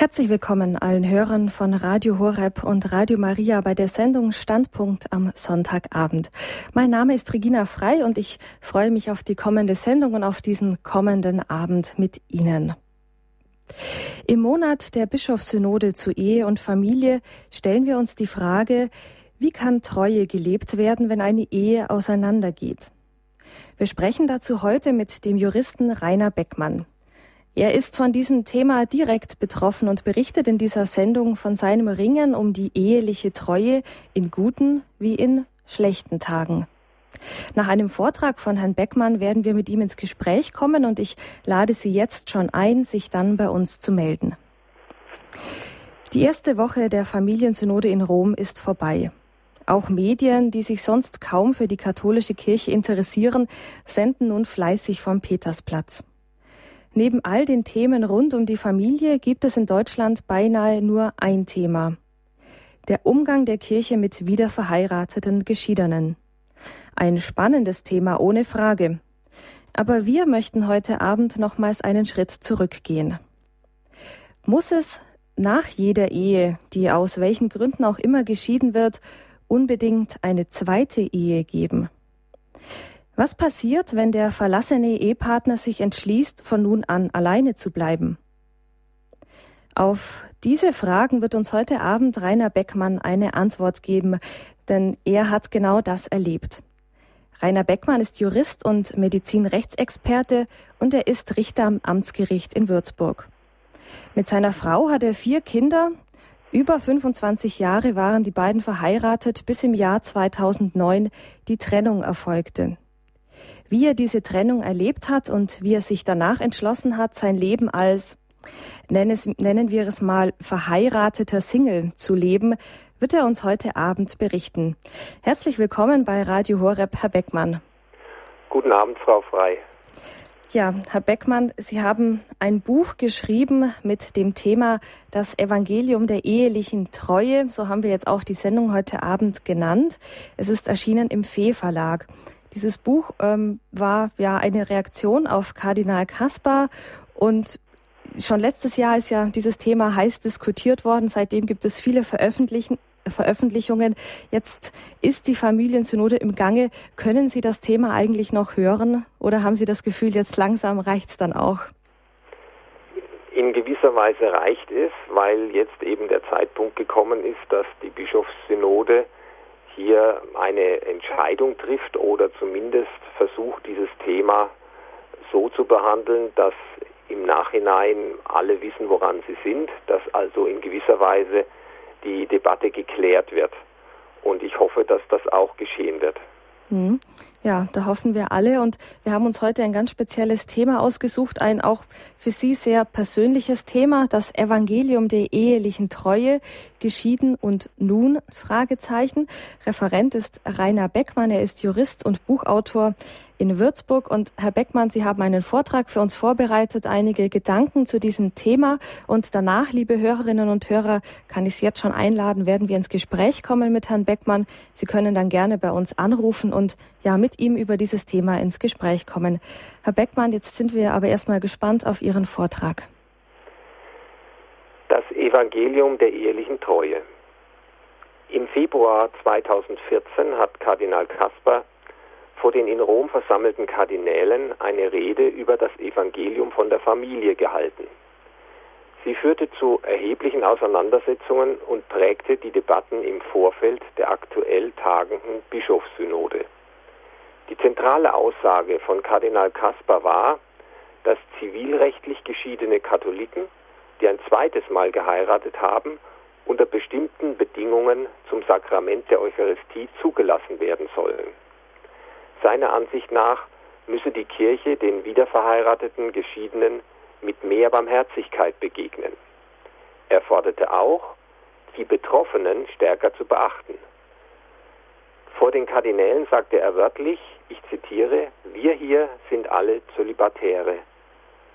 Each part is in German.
Herzlich willkommen allen Hörern von Radio Horeb und Radio Maria bei der Sendung Standpunkt am Sonntagabend. Mein Name ist Regina Frei und ich freue mich auf die kommende Sendung und auf diesen kommenden Abend mit Ihnen. Im Monat der Bischofssynode zu Ehe und Familie stellen wir uns die Frage, wie kann Treue gelebt werden, wenn eine Ehe auseinandergeht? Wir sprechen dazu heute mit dem Juristen Rainer Beckmann. Er ist von diesem Thema direkt betroffen und berichtet in dieser Sendung von seinem Ringen um die eheliche Treue in guten wie in schlechten Tagen. Nach einem Vortrag von Herrn Beckmann werden wir mit ihm ins Gespräch kommen und ich lade Sie jetzt schon ein, sich dann bei uns zu melden. Die erste Woche der Familiensynode in Rom ist vorbei. Auch Medien, die sich sonst kaum für die katholische Kirche interessieren, senden nun fleißig vom Petersplatz. Neben all den Themen rund um die Familie gibt es in Deutschland beinahe nur ein Thema. Der Umgang der Kirche mit wiederverheirateten Geschiedenen. Ein spannendes Thema ohne Frage. Aber wir möchten heute Abend nochmals einen Schritt zurückgehen. Muss es nach jeder Ehe, die aus welchen Gründen auch immer geschieden wird, unbedingt eine zweite Ehe geben? Was passiert, wenn der verlassene Ehepartner sich entschließt, von nun an alleine zu bleiben? Auf diese Fragen wird uns heute Abend Rainer Beckmann eine Antwort geben, denn er hat genau das erlebt. Rainer Beckmann ist Jurist und Medizinrechtsexperte und er ist Richter am Amtsgericht in Würzburg. Mit seiner Frau hat er vier Kinder. Über 25 Jahre waren die beiden verheiratet, bis im Jahr 2009 die Trennung erfolgte wie er diese Trennung erlebt hat und wie er sich danach entschlossen hat, sein Leben als, nennen wir es mal, verheirateter Single zu leben, wird er uns heute Abend berichten. Herzlich willkommen bei Radio Horeb, Herr Beckmann. Guten Abend, Frau Frei. Ja, Herr Beckmann, Sie haben ein Buch geschrieben mit dem Thema Das Evangelium der ehelichen Treue. So haben wir jetzt auch die Sendung heute Abend genannt. Es ist erschienen im Fee Verlag. Dieses Buch ähm, war ja eine Reaktion auf Kardinal Kaspar und schon letztes Jahr ist ja dieses Thema heiß diskutiert worden. Seitdem gibt es viele Veröffentlichen, Veröffentlichungen. Jetzt ist die Familiensynode im Gange. Können Sie das Thema eigentlich noch hören oder haben Sie das Gefühl, jetzt langsam reicht es dann auch? In gewisser Weise reicht es, weil jetzt eben der Zeitpunkt gekommen ist, dass die Bischofssynode hier eine Entscheidung trifft oder zumindest versucht, dieses Thema so zu behandeln, dass im Nachhinein alle wissen, woran sie sind, dass also in gewisser Weise die Debatte geklärt wird. Und ich hoffe, dass das auch geschehen wird. Mhm. Ja, da hoffen wir alle. Und wir haben uns heute ein ganz spezielles Thema ausgesucht, ein auch für Sie sehr persönliches Thema, das Evangelium der ehelichen Treue, geschieden und nun? Fragezeichen. Referent ist Rainer Beckmann. Er ist Jurist und Buchautor in Würzburg. Und Herr Beckmann, Sie haben einen Vortrag für uns vorbereitet, einige Gedanken zu diesem Thema. Und danach, liebe Hörerinnen und Hörer, kann ich Sie jetzt schon einladen, werden wir ins Gespräch kommen mit Herrn Beckmann. Sie können dann gerne bei uns anrufen und ja, mit ihm über dieses Thema ins Gespräch kommen. Herr Beckmann, jetzt sind wir aber erstmal gespannt auf Ihren Vortrag. Das Evangelium der ehelichen Treue. Im Februar 2014 hat Kardinal Kasper vor den in Rom versammelten Kardinälen eine Rede über das Evangelium von der Familie gehalten. Sie führte zu erheblichen Auseinandersetzungen und prägte die Debatten im Vorfeld der aktuell tagenden Bischofssynode. Die zentrale Aussage von Kardinal Kaspar war, dass zivilrechtlich geschiedene Katholiken, die ein zweites Mal geheiratet haben, unter bestimmten Bedingungen zum Sakrament der Eucharistie zugelassen werden sollen. Seiner Ansicht nach müsse die Kirche den wiederverheirateten Geschiedenen mit mehr Barmherzigkeit begegnen. Er forderte auch, die Betroffenen stärker zu beachten. Vor den Kardinälen sagte er wörtlich, ich zitiere, wir hier sind alle Zölibatäre.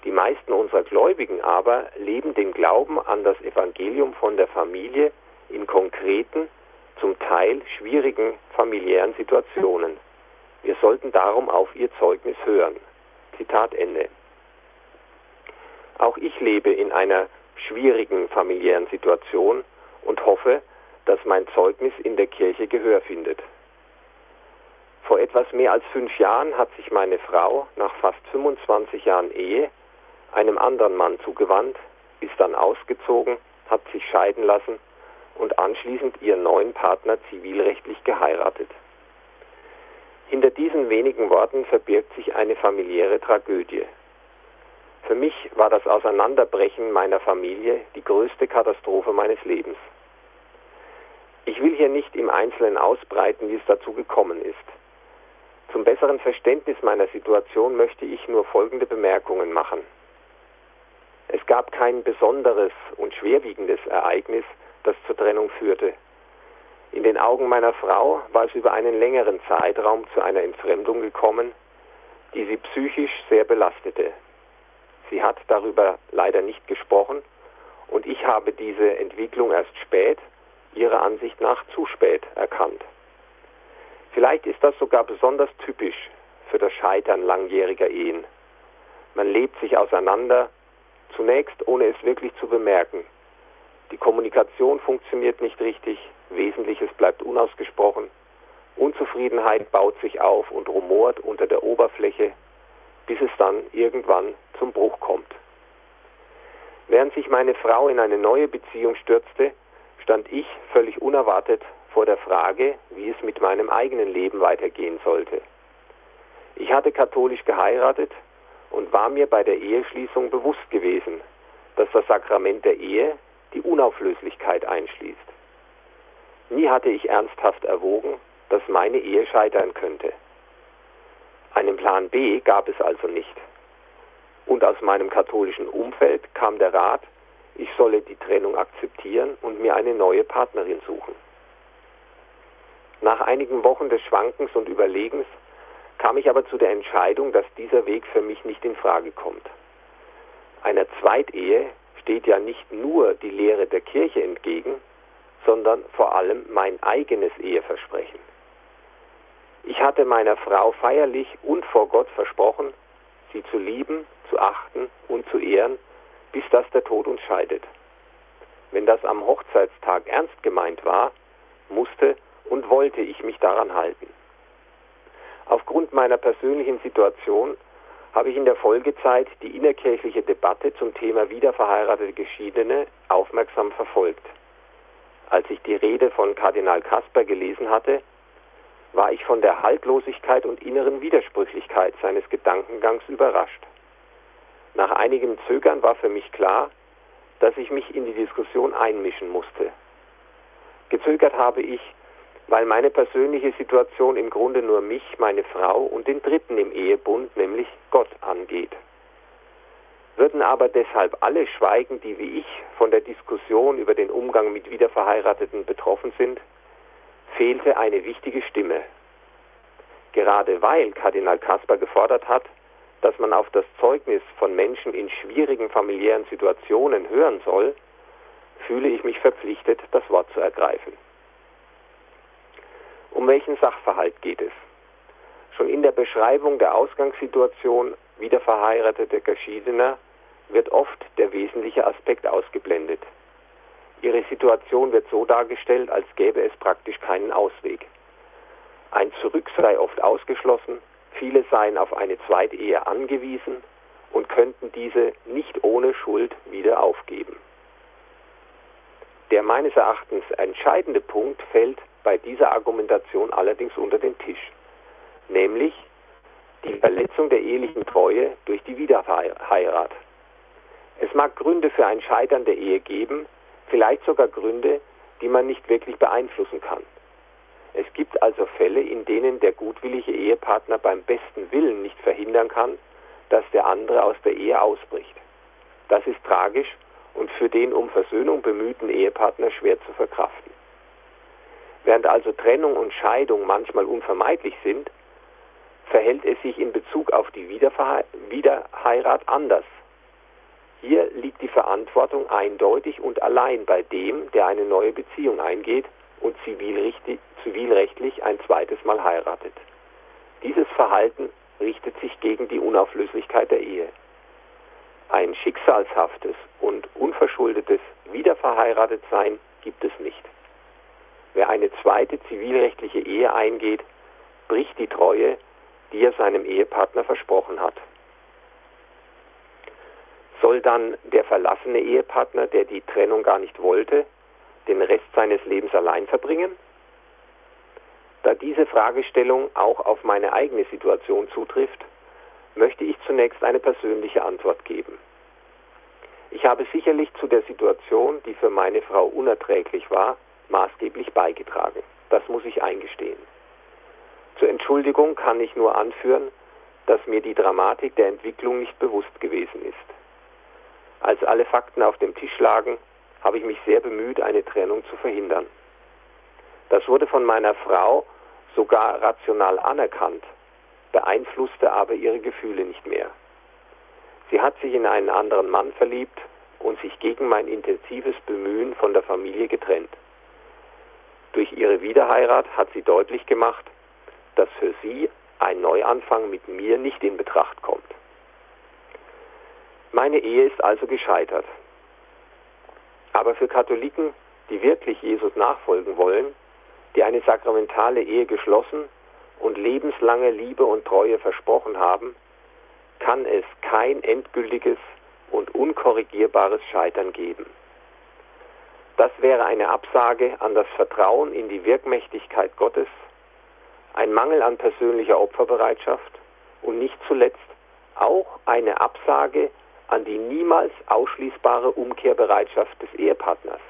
Die meisten unserer Gläubigen aber leben den Glauben an das Evangelium von der Familie in konkreten, zum Teil schwierigen familiären Situationen. Wir sollten darum auf ihr Zeugnis hören. Zitat Ende. Auch ich lebe in einer schwierigen familiären Situation und hoffe, dass mein Zeugnis in der Kirche Gehör findet. Vor etwas mehr als fünf Jahren hat sich meine Frau nach fast 25 Jahren Ehe einem anderen Mann zugewandt, ist dann ausgezogen, hat sich scheiden lassen und anschließend ihren neuen Partner zivilrechtlich geheiratet. Hinter diesen wenigen Worten verbirgt sich eine familiäre Tragödie. Für mich war das Auseinanderbrechen meiner Familie die größte Katastrophe meines Lebens. Ich will hier nicht im Einzelnen ausbreiten, wie es dazu gekommen ist. Zum besseren Verständnis meiner Situation möchte ich nur folgende Bemerkungen machen. Es gab kein besonderes und schwerwiegendes Ereignis, das zur Trennung führte. In den Augen meiner Frau war es über einen längeren Zeitraum zu einer Entfremdung gekommen, die sie psychisch sehr belastete. Sie hat darüber leider nicht gesprochen und ich habe diese Entwicklung erst spät, ihrer Ansicht nach zu spät, erkannt. Vielleicht ist das sogar besonders typisch für das Scheitern langjähriger Ehen. Man lebt sich auseinander, zunächst ohne es wirklich zu bemerken. Die Kommunikation funktioniert nicht richtig, Wesentliches bleibt unausgesprochen, Unzufriedenheit baut sich auf und rumort unter der Oberfläche, bis es dann irgendwann zum Bruch kommt. Während sich meine Frau in eine neue Beziehung stürzte, stand ich völlig unerwartet vor der Frage, wie es mit meinem eigenen Leben weitergehen sollte. Ich hatte katholisch geheiratet und war mir bei der Eheschließung bewusst gewesen, dass das Sakrament der Ehe die Unauflöslichkeit einschließt. Nie hatte ich ernsthaft erwogen, dass meine Ehe scheitern könnte. Einen Plan B gab es also nicht. Und aus meinem katholischen Umfeld kam der Rat, ich solle die Trennung akzeptieren und mir eine neue Partnerin suchen. Nach einigen Wochen des Schwankens und Überlegens kam ich aber zu der Entscheidung, dass dieser Weg für mich nicht in Frage kommt. Einer Zweitehe steht ja nicht nur die Lehre der Kirche entgegen, sondern vor allem mein eigenes Eheversprechen. Ich hatte meiner Frau feierlich und vor Gott versprochen, sie zu lieben, zu achten und zu ehren, bis das der Tod uns scheidet. Wenn das am Hochzeitstag ernst gemeint war, musste und wollte ich mich daran halten. Aufgrund meiner persönlichen Situation habe ich in der Folgezeit die innerkirchliche Debatte zum Thema wiederverheiratete Geschiedene aufmerksam verfolgt. Als ich die Rede von Kardinal Kasper gelesen hatte, war ich von der Haltlosigkeit und inneren Widersprüchlichkeit seines Gedankengangs überrascht. Nach einigem Zögern war für mich klar, dass ich mich in die Diskussion einmischen musste. Gezögert habe ich, weil meine persönliche Situation im Grunde nur mich, meine Frau und den Dritten im Ehebund, nämlich Gott, angeht. Würden aber deshalb alle schweigen, die wie ich von der Diskussion über den Umgang mit Wiederverheirateten betroffen sind, fehlte eine wichtige Stimme. Gerade weil Kardinal Kasper gefordert hat, dass man auf das Zeugnis von Menschen in schwierigen familiären Situationen hören soll, fühle ich mich verpflichtet, das Wort zu ergreifen. Um welchen Sachverhalt geht es? Schon in der Beschreibung der Ausgangssituation wiederverheirateter Geschiedener wird oft der wesentliche Aspekt ausgeblendet. Ihre Situation wird so dargestellt, als gäbe es praktisch keinen Ausweg. Ein Zurück sei oft ausgeschlossen, viele seien auf eine Zweitehe angewiesen und könnten diese nicht ohne Schuld wieder aufgeben. Der meines Erachtens entscheidende Punkt fällt bei dieser Argumentation allerdings unter den Tisch, nämlich die Verletzung der ehelichen Treue durch die Wiederheirat. Es mag Gründe für ein Scheitern der Ehe geben, vielleicht sogar Gründe, die man nicht wirklich beeinflussen kann. Es gibt also Fälle, in denen der gutwillige Ehepartner beim besten Willen nicht verhindern kann, dass der andere aus der Ehe ausbricht. Das ist tragisch und für den um Versöhnung bemühten Ehepartner schwer zu verkraften. Während also Trennung und Scheidung manchmal unvermeidlich sind, verhält es sich in Bezug auf die Wiederheirat anders. Hier liegt die Verantwortung eindeutig und allein bei dem, der eine neue Beziehung eingeht und zivilrechtlich ein zweites Mal heiratet. Dieses Verhalten richtet sich gegen die Unauflöslichkeit der Ehe. ein schicksalshaftes und unverschuldetes Wiederverheiratetsein gibt es nicht. Wer eine zweite zivilrechtliche Ehe eingeht, bricht die Treue, die er seinem Ehepartner versprochen hat. Soll dann der verlassene Ehepartner, der die Trennung gar nicht wollte, den Rest seines Lebens allein verbringen? Da diese Fragestellung auch auf meine eigene Situation zutrifft, möchte ich zunächst eine persönliche Antwort geben. Ich habe sicherlich zu der Situation, die für meine Frau unerträglich war, maßgeblich beigetragen. Das muss ich eingestehen. Zur Entschuldigung kann ich nur anführen, dass mir die Dramatik der Entwicklung nicht bewusst gewesen ist. Als alle Fakten auf dem Tisch lagen, habe ich mich sehr bemüht, eine Trennung zu verhindern. Das wurde von meiner Frau sogar rational anerkannt, beeinflusste aber ihre Gefühle nicht mehr. Sie hat sich in einen anderen Mann verliebt und sich gegen mein intensives Bemühen von der Familie getrennt. Durch ihre Wiederheirat hat sie deutlich gemacht, dass für sie ein Neuanfang mit mir nicht in Betracht kommt. Meine Ehe ist also gescheitert. Aber für Katholiken, die wirklich Jesus nachfolgen wollen, die eine sakramentale Ehe geschlossen und lebenslange Liebe und Treue versprochen haben, kann es kein endgültiges und unkorrigierbares Scheitern geben. Das wäre eine Absage an das Vertrauen in die Wirkmächtigkeit Gottes, ein Mangel an persönlicher Opferbereitschaft und nicht zuletzt auch eine Absage an die niemals ausschließbare Umkehrbereitschaft des Ehepartners.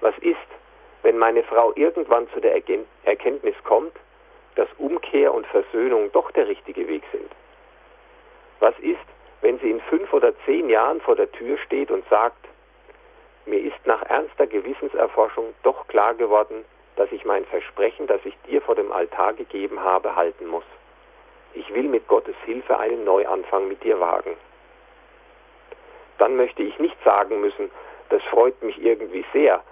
Was ist, wenn meine Frau irgendwann zu der Erkenntnis kommt, dass Umkehr und Versöhnung doch der richtige Weg sind? Was ist, wenn sie in fünf oder zehn Jahren vor der Tür steht und sagt, mir ist nach ernster Gewissenserforschung doch klar geworden, dass ich mein Versprechen, das ich dir vor dem Altar gegeben habe, halten muss. Ich will mit Gottes Hilfe einen Neuanfang mit dir wagen. Dann möchte ich nicht sagen müssen, das freut mich irgendwie sehr,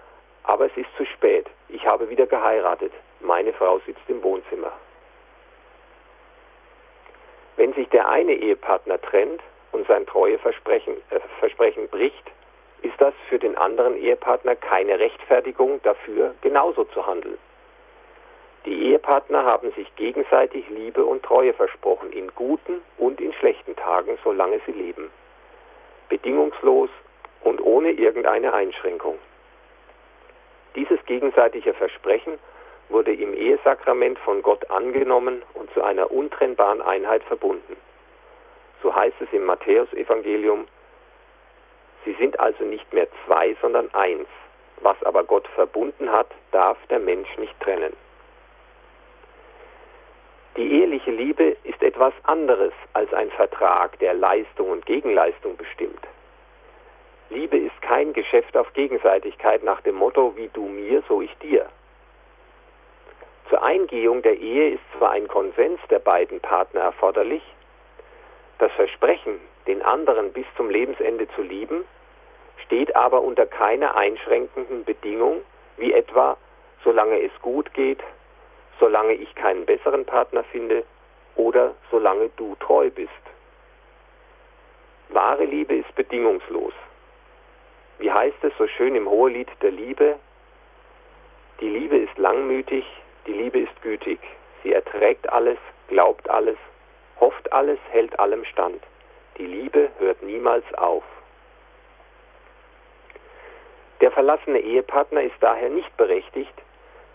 aber es ist zu spät. Ich habe wieder geheiratet. Meine Frau sitzt im Wohnzimmer. Wenn sich der eine Ehepartner trennt und sein Treueversprechen äh, Versprechen bricht, ist das für den anderen Ehepartner keine Rechtfertigung dafür, genauso zu handeln. Die Ehepartner haben sich gegenseitig Liebe und Treue versprochen, in guten und in schlechten Tagen, solange sie leben. Bedingungslos und ohne irgendeine Einschränkung. Dieses gegenseitige Versprechen wurde im Ehesakrament von Gott angenommen und zu einer untrennbaren Einheit verbunden. So heißt es im Matthäusevangelium, Sie sind also nicht mehr zwei, sondern eins. Was aber Gott verbunden hat, darf der Mensch nicht trennen. Die eheliche Liebe ist etwas anderes als ein Vertrag, der Leistung und Gegenleistung bestimmt. Liebe ist kein Geschäft auf Gegenseitigkeit nach dem Motto, wie du mir, so ich dir. Zur Eingehung der Ehe ist zwar ein Konsens der beiden Partner erforderlich, das Versprechen, den anderen bis zum Lebensende zu lieben, steht aber unter keiner einschränkenden Bedingung, wie etwa, solange es gut geht, solange ich keinen besseren Partner finde oder solange du treu bist. Wahre Liebe ist bedingungslos. Wie heißt es so schön im Hohelied der Liebe? Die Liebe ist langmütig, die Liebe ist gütig. Sie erträgt alles, glaubt alles, hofft alles, hält allem stand. Die Liebe hört niemals auf. Der verlassene Ehepartner ist daher nicht berechtigt,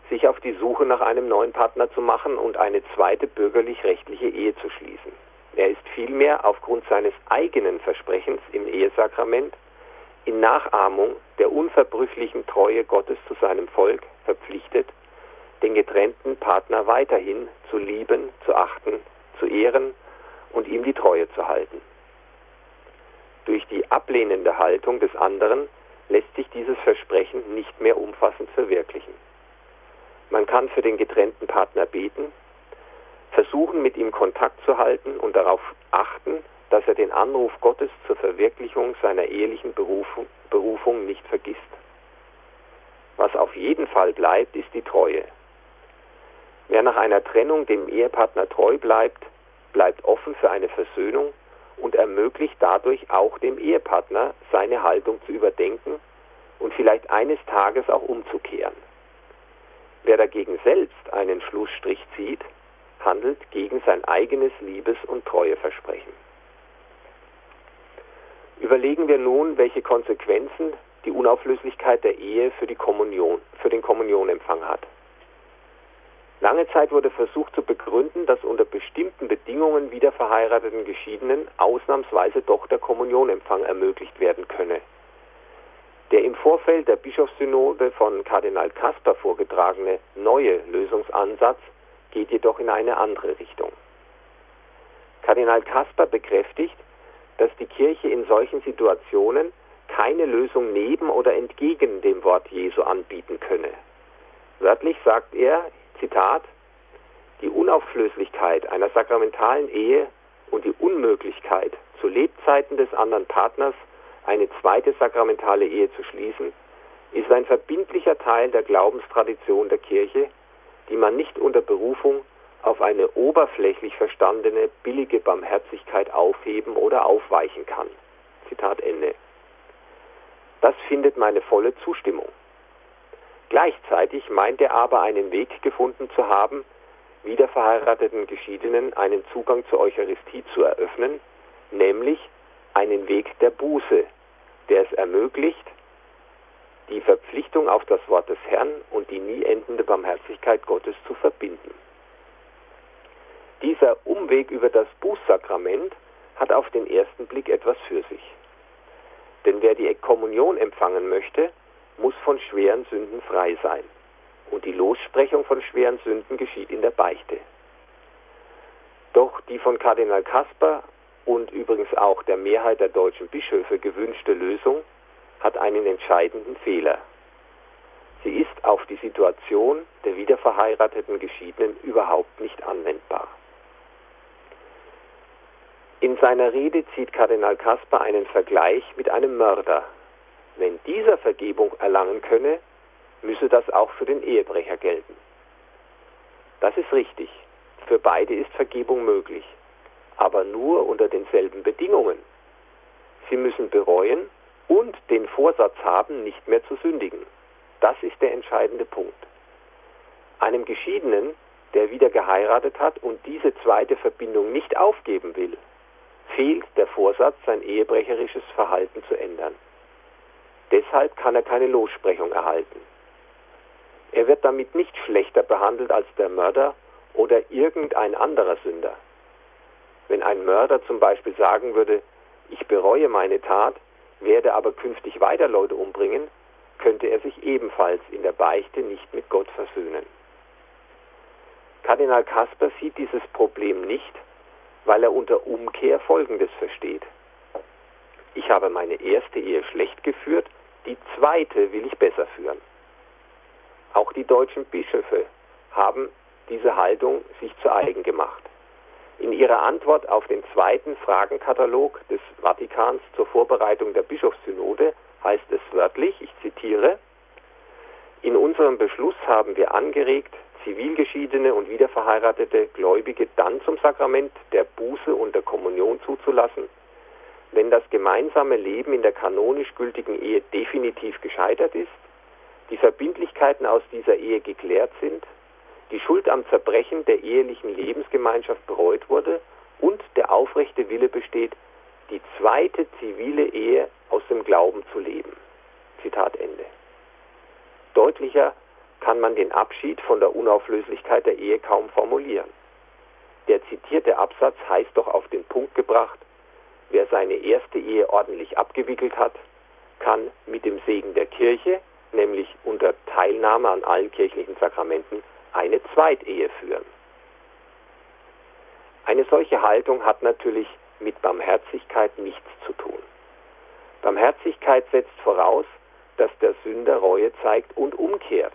sich auf die Suche nach einem neuen Partner zu machen und eine zweite bürgerlich-rechtliche Ehe zu schließen. Er ist vielmehr aufgrund seines eigenen Versprechens im Ehesakrament in Nachahmung der unverbrüchlichen Treue Gottes zu seinem Volk verpflichtet, den getrennten Partner weiterhin zu lieben, zu achten, zu ehren und ihm die Treue zu halten. Durch die ablehnende Haltung des anderen lässt sich dieses Versprechen nicht mehr umfassend verwirklichen. Man kann für den getrennten Partner beten, versuchen mit ihm Kontakt zu halten und darauf achten, dass er den Anruf Gottes zur Verwirklichung seiner ehelichen Berufung, Berufung nicht vergisst. Was auf jeden Fall bleibt, ist die Treue. Wer nach einer Trennung dem Ehepartner treu bleibt, bleibt offen für eine Versöhnung und ermöglicht dadurch auch dem Ehepartner, seine Haltung zu überdenken und vielleicht eines Tages auch umzukehren. Wer dagegen selbst einen Schlussstrich zieht, handelt gegen sein eigenes Liebes- und Treueversprechen. Überlegen wir nun, welche Konsequenzen die Unauflöslichkeit der Ehe für Kommunion, für den Kommunionempfang hat. Lange Zeit wurde versucht zu begründen, dass unter bestimmten Bedingungen wiederverheirateten Geschiedenen ausnahmsweise doch der Kommunionempfang ermöglicht werden könne. Der im Vorfeld der Bischofssynode von Kardinal Kasper vorgetragene neue Lösungsansatz geht jedoch in eine andere Richtung. Kardinal Kasper bekräftigt, dass die Kirche in solchen Situationen keine Lösung neben oder entgegen dem Wort Jesu anbieten könne. Wörtlich sagt er, Zitat, die Unauflöslichkeit einer sakramentalen Ehe und die Unmöglichkeit, zu Lebzeiten des anderen Partners eine zweite sakramentale Ehe zu schließen, ist ein verbindlicher Teil der Glaubenstradition der Kirche, die man nicht unter Berufung auf eine oberflächlich verstandene billige Barmherzigkeit aufheben oder aufweichen kann. Zitat Ende. Das findet meine volle Zustimmung. Gleichzeitig meint er aber einen Weg gefunden zu haben, wiederverheirateten Geschiedenen einen Zugang zur Eucharistie zu eröffnen, nämlich einen Weg der Buße, der es ermöglicht, die Verpflichtung auf das Wort des Herrn und die nie endende Barmherzigkeit Gottes zu verbinden. Dieser Umweg über das Bußsakrament hat auf den ersten Blick etwas für sich. Denn wer die Kommunion empfangen möchte, muss von schweren Sünden frei sein. Und die Lossprechung von schweren Sünden geschieht in der Beichte. Doch die von Kardinal Kasper und übrigens auch der Mehrheit der deutschen Bischöfe gewünschte Lösung hat einen entscheidenden Fehler. Sie ist auf die Situation der wiederverheirateten Geschiedenen überhaupt nicht anwendbar. In seiner Rede zieht Kardinal Kasper einen Vergleich mit einem Mörder. Wenn dieser Vergebung erlangen könne, müsse das auch für den Ehebrecher gelten. Das ist richtig. Für beide ist Vergebung möglich aber nur unter denselben Bedingungen. Sie müssen bereuen und den Vorsatz haben, nicht mehr zu sündigen. Das ist der entscheidende Punkt. Einem Geschiedenen, der wieder geheiratet hat und diese zweite Verbindung nicht aufgeben will, fehlt der Vorsatz, sein ehebrecherisches Verhalten zu ändern. Deshalb kann er keine Lossprechung erhalten. Er wird damit nicht schlechter behandelt als der Mörder oder irgendein anderer Sünder. Wenn ein Mörder zum Beispiel sagen würde, ich bereue meine Tat, werde aber künftig weiter Leute umbringen, könnte er sich ebenfalls in der Beichte nicht mit Gott versöhnen. Kardinal Kasper sieht dieses Problem nicht, weil er unter Umkehr Folgendes versteht. Ich habe meine erste Ehe schlecht geführt, die zweite will ich besser führen. Auch die deutschen Bischöfe haben diese Haltung sich zu eigen gemacht. In ihrer Antwort auf den zweiten Fragenkatalog des Vatikans zur Vorbereitung der Bischofssynode heißt es wörtlich, ich zitiere, in unserem Beschluss haben wir angeregt, zivilgeschiedene und wiederverheiratete Gläubige dann zum Sakrament der Buße und der Kommunion zuzulassen, wenn das gemeinsame Leben in der kanonisch gültigen Ehe definitiv gescheitert ist, die Verbindlichkeiten aus dieser Ehe geklärt sind die Schuld am Zerbrechen der ehelichen Lebensgemeinschaft bereut wurde und der aufrechte Wille besteht, die zweite zivile Ehe aus dem Glauben zu leben. Zitat Ende. Deutlicher kann man den Abschied von der Unauflöslichkeit der Ehe kaum formulieren. Der zitierte Absatz heißt doch auf den Punkt gebracht, wer seine erste Ehe ordentlich abgewickelt hat, kann mit dem Segen der Kirche, nämlich unter Teilnahme an allen kirchlichen Sakramenten, eine Zweitehe führen. Eine solche Haltung hat natürlich mit Barmherzigkeit nichts zu tun. Barmherzigkeit setzt voraus, dass der Sünder Reue zeigt und umkehrt.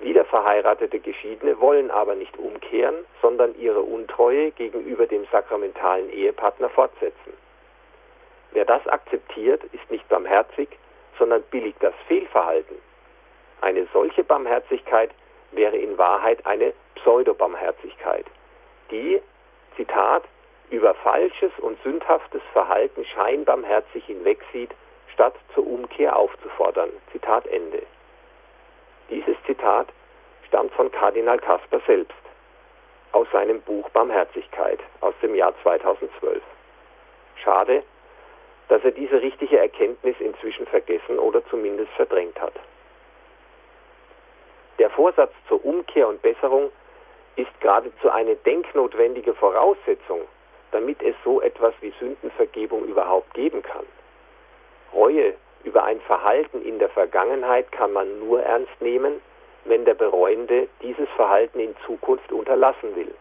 Wiederverheiratete Geschiedene wollen aber nicht umkehren, sondern ihre Untreue gegenüber dem sakramentalen Ehepartner fortsetzen. Wer das akzeptiert, ist nicht barmherzig, sondern billigt das Fehlverhalten. Eine solche Barmherzigkeit wäre in Wahrheit eine Pseudobarmherzigkeit, die, Zitat, über falsches und sündhaftes Verhalten scheinbarmherzig hinwegsieht, statt zur Umkehr aufzufordern. Zitat Ende. Dieses Zitat stammt von Kardinal Kasper selbst aus seinem Buch Barmherzigkeit aus dem Jahr 2012. Schade, dass er diese richtige Erkenntnis inzwischen vergessen oder zumindest verdrängt hat. Vorsatz zur Umkehr und Besserung ist geradezu eine denknotwendige Voraussetzung, damit es so etwas wie Sündenvergebung überhaupt geben kann. Reue über ein Verhalten in der Vergangenheit kann man nur ernst nehmen, wenn der Bereuende dieses Verhalten in Zukunft unterlassen will.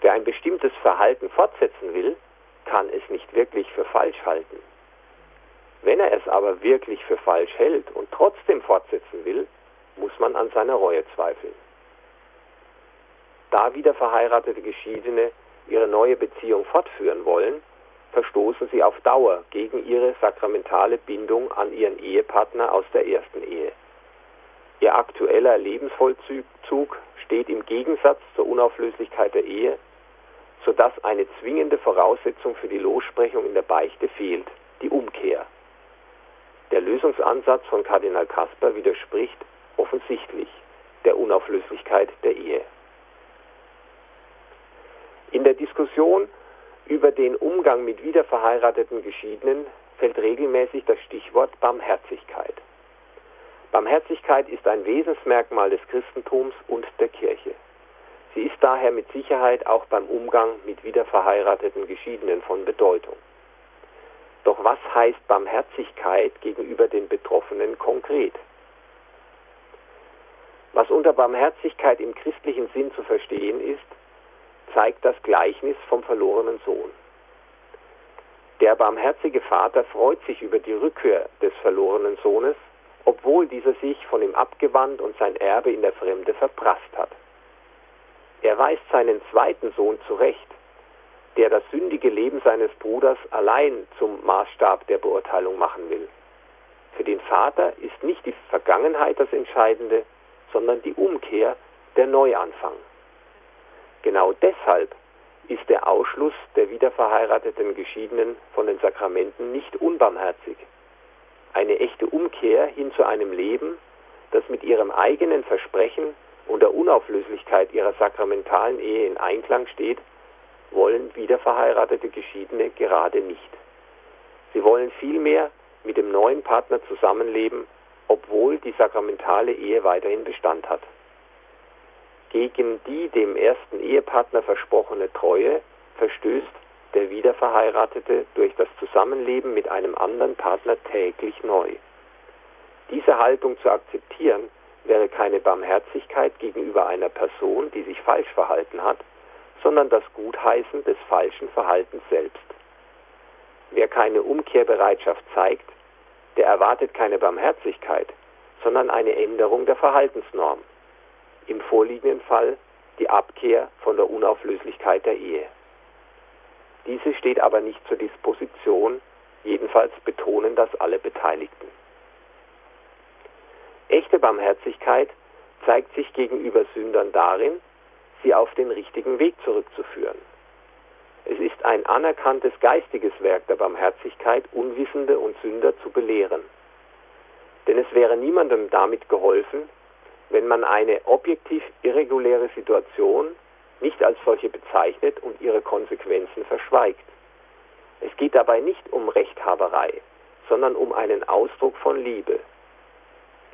Wer ein bestimmtes Verhalten fortsetzen will, kann es nicht wirklich für falsch halten. Wenn er es aber wirklich für falsch hält und trotzdem fortsetzen will, muss man an seiner Reue zweifeln. Da wieder verheiratete Geschiedene ihre neue Beziehung fortführen wollen, verstoßen sie auf Dauer gegen ihre sakramentale Bindung an ihren Ehepartner aus der ersten Ehe. Ihr aktueller Lebensvollzug steht im Gegensatz zur Unauflöslichkeit der Ehe, sodass eine zwingende Voraussetzung für die Lossprechung in der Beichte fehlt, die Umkehr. Der Lösungsansatz von Kardinal Kasper widerspricht offensichtlich der Unauflöslichkeit der Ehe. In der Diskussion über den Umgang mit wiederverheirateten Geschiedenen fällt regelmäßig das Stichwort Barmherzigkeit. Barmherzigkeit ist ein Wesensmerkmal des Christentums und der Kirche. Sie ist daher mit Sicherheit auch beim Umgang mit wiederverheirateten Geschiedenen von Bedeutung. Doch was heißt Barmherzigkeit gegenüber den Betroffenen konkret? Was unter Barmherzigkeit im christlichen Sinn zu verstehen ist, zeigt das Gleichnis vom verlorenen Sohn. Der barmherzige Vater freut sich über die Rückkehr des verlorenen Sohnes obwohl dieser sich von ihm abgewandt und sein Erbe in der Fremde verprasst hat. Er weist seinen zweiten Sohn zurecht, der das sündige Leben seines Bruders allein zum Maßstab der Beurteilung machen will. Für den Vater ist nicht die Vergangenheit das Entscheidende, sondern die Umkehr, der Neuanfang. Genau deshalb ist der Ausschluss der wiederverheirateten Geschiedenen von den Sakramenten nicht unbarmherzig eine echte Umkehr hin zu einem Leben, das mit ihrem eigenen Versprechen und der Unauflöslichkeit ihrer sakramentalen Ehe in Einklang steht, wollen wiederverheiratete Geschiedene gerade nicht. Sie wollen vielmehr mit dem neuen Partner zusammenleben, obwohl die sakramentale Ehe weiterhin Bestand hat. Gegen die dem ersten Ehepartner versprochene Treue verstößt der Wiederverheiratete durch das Zusammenleben mit einem anderen Partner täglich neu. Diese Haltung zu akzeptieren, wäre keine Barmherzigkeit gegenüber einer Person, die sich falsch verhalten hat, sondern das Gutheißen des falschen Verhaltens selbst. Wer keine Umkehrbereitschaft zeigt, der erwartet keine Barmherzigkeit, sondern eine Änderung der Verhaltensnorm. Im vorliegenden Fall die Abkehr von der Unauflöslichkeit der Ehe. Diese steht aber nicht zur Disposition, jedenfalls betonen das alle Beteiligten. Echte Barmherzigkeit zeigt sich gegenüber Sündern darin, sie auf den richtigen Weg zurückzuführen. Es ist ein anerkanntes geistiges Werk der Barmherzigkeit, Unwissende und Sünder zu belehren. Denn es wäre niemandem damit geholfen, wenn man eine objektiv irreguläre Situation nicht als solche bezeichnet und ihre Konsequenzen verschweigt. Es geht dabei nicht um Rechthaberei, sondern um einen Ausdruck von Liebe.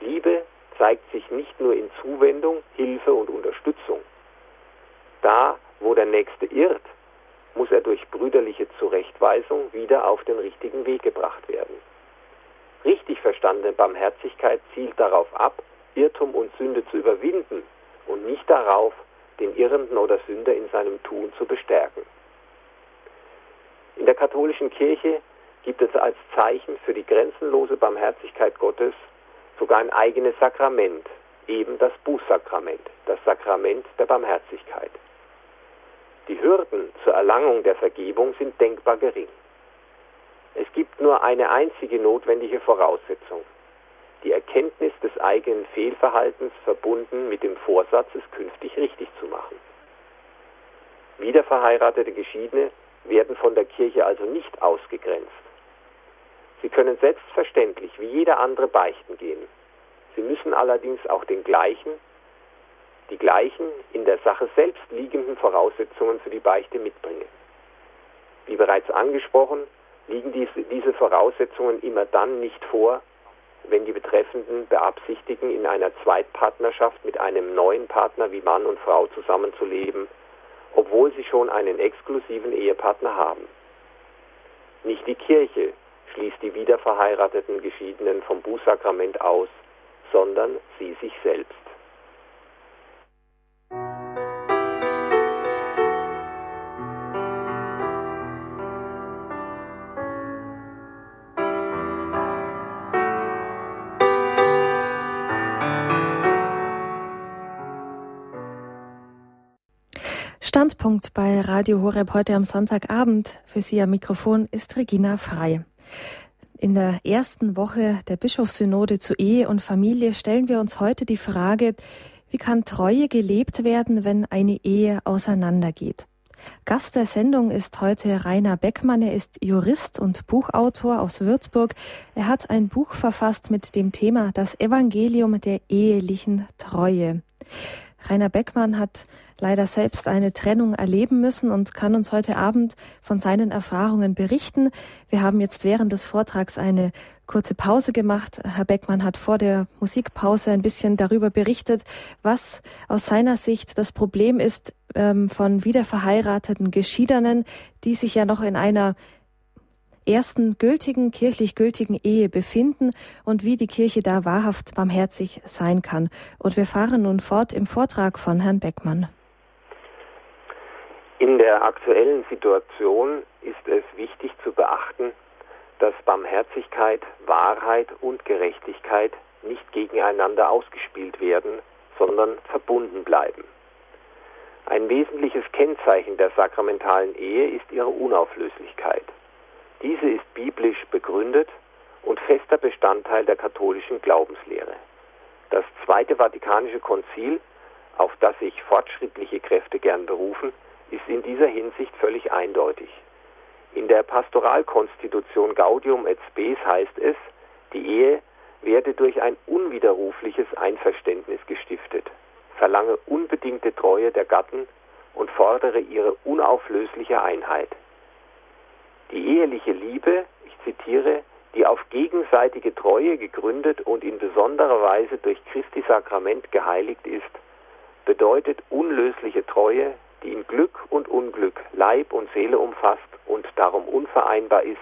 Liebe zeigt sich nicht nur in Zuwendung, Hilfe und Unterstützung. Da, wo der Nächste irrt, muss er durch brüderliche Zurechtweisung wieder auf den richtigen Weg gebracht werden. Richtig verstandene Barmherzigkeit zielt darauf ab, Irrtum und Sünde zu überwinden und nicht darauf, den Irrenden oder Sünder in seinem Tun zu bestärken. In der katholischen Kirche gibt es als Zeichen für die grenzenlose Barmherzigkeit Gottes sogar ein eigenes Sakrament, eben das Bußsakrament, das Sakrament der Barmherzigkeit. Die Hürden zur Erlangung der Vergebung sind denkbar gering. Es gibt nur eine einzige notwendige Voraussetzung, die Erkenntnis des eigenen Fehlverhaltens verbunden mit dem Vorsatz, es künftig richtig zu machen. Wiederverheiratete Geschiedene werden von der Kirche also nicht ausgegrenzt. Sie können selbstverständlich wie jeder andere beichten gehen. Sie müssen allerdings auch den gleichen, die gleichen in der Sache selbst liegenden Voraussetzungen für die Beichte mitbringen. Wie bereits angesprochen, liegen diese, Voraussetzungen immer dann nicht vor, wenn die Betreffenden beabsichtigen, in einer Zweitpartnerschaft mit einem neuen Partner wie Mann und Frau zusammenzuleben, obwohl sie schon einen exklusiven Ehepartner haben. Nicht die Kirche schließt die wiederverheirateten Geschiedenen vom Bußsakrament aus, sondern sie sich selbst. Standpunkt bei Radio Horeb heute am Sonntagabend. Für Sie am Mikrofon ist Regina Frei. In der ersten Woche der Bischofssynode zu Ehe und Familie stellen wir uns heute die Frage, wie kann Treue gelebt werden, wenn eine Ehe auseinandergeht? Gast der Sendung ist heute Rainer Beckmann. Er ist Jurist und Buchautor aus Würzburg. Er hat ein Buch verfasst mit dem Thema Das Evangelium der ehelichen Treue. Rainer Beckmann hat leider selbst eine Trennung erleben müssen und kann uns heute Abend von seinen Erfahrungen berichten. Wir haben jetzt während des Vortrags eine kurze Pause gemacht. Herr Beckmann hat vor der Musikpause ein bisschen darüber berichtet, was aus seiner Sicht das Problem ist ähm, von wiederverheirateten Geschiedenen, die sich ja noch in einer ersten gültigen, kirchlich gültigen Ehe befinden und wie die Kirche da wahrhaft barmherzig sein kann. Und wir fahren nun fort im Vortrag von Herrn Beckmann. In der aktuellen Situation ist es wichtig zu beachten, dass Barmherzigkeit, Wahrheit und Gerechtigkeit nicht gegeneinander ausgespielt werden, sondern verbunden bleiben. Ein wesentliches Kennzeichen der sakramentalen Ehe ist ihre Unauflöslichkeit. Diese ist biblisch begründet und fester Bestandteil der katholischen Glaubenslehre. Das Zweite Vatikanische Konzil, auf das sich fortschrittliche Kräfte gern berufen, ist in dieser Hinsicht völlig eindeutig. In der Pastoralkonstitution Gaudium et Spes heißt es, die Ehe werde durch ein unwiderrufliches Einverständnis gestiftet, verlange unbedingte Treue der Gatten und fordere ihre unauflösliche Einheit. Die eheliche Liebe, ich zitiere, die auf gegenseitige Treue gegründet und in besonderer Weise durch Christi Sakrament geheiligt ist, bedeutet unlösliche Treue, die in Glück und Unglück Leib und Seele umfasst und darum unvereinbar ist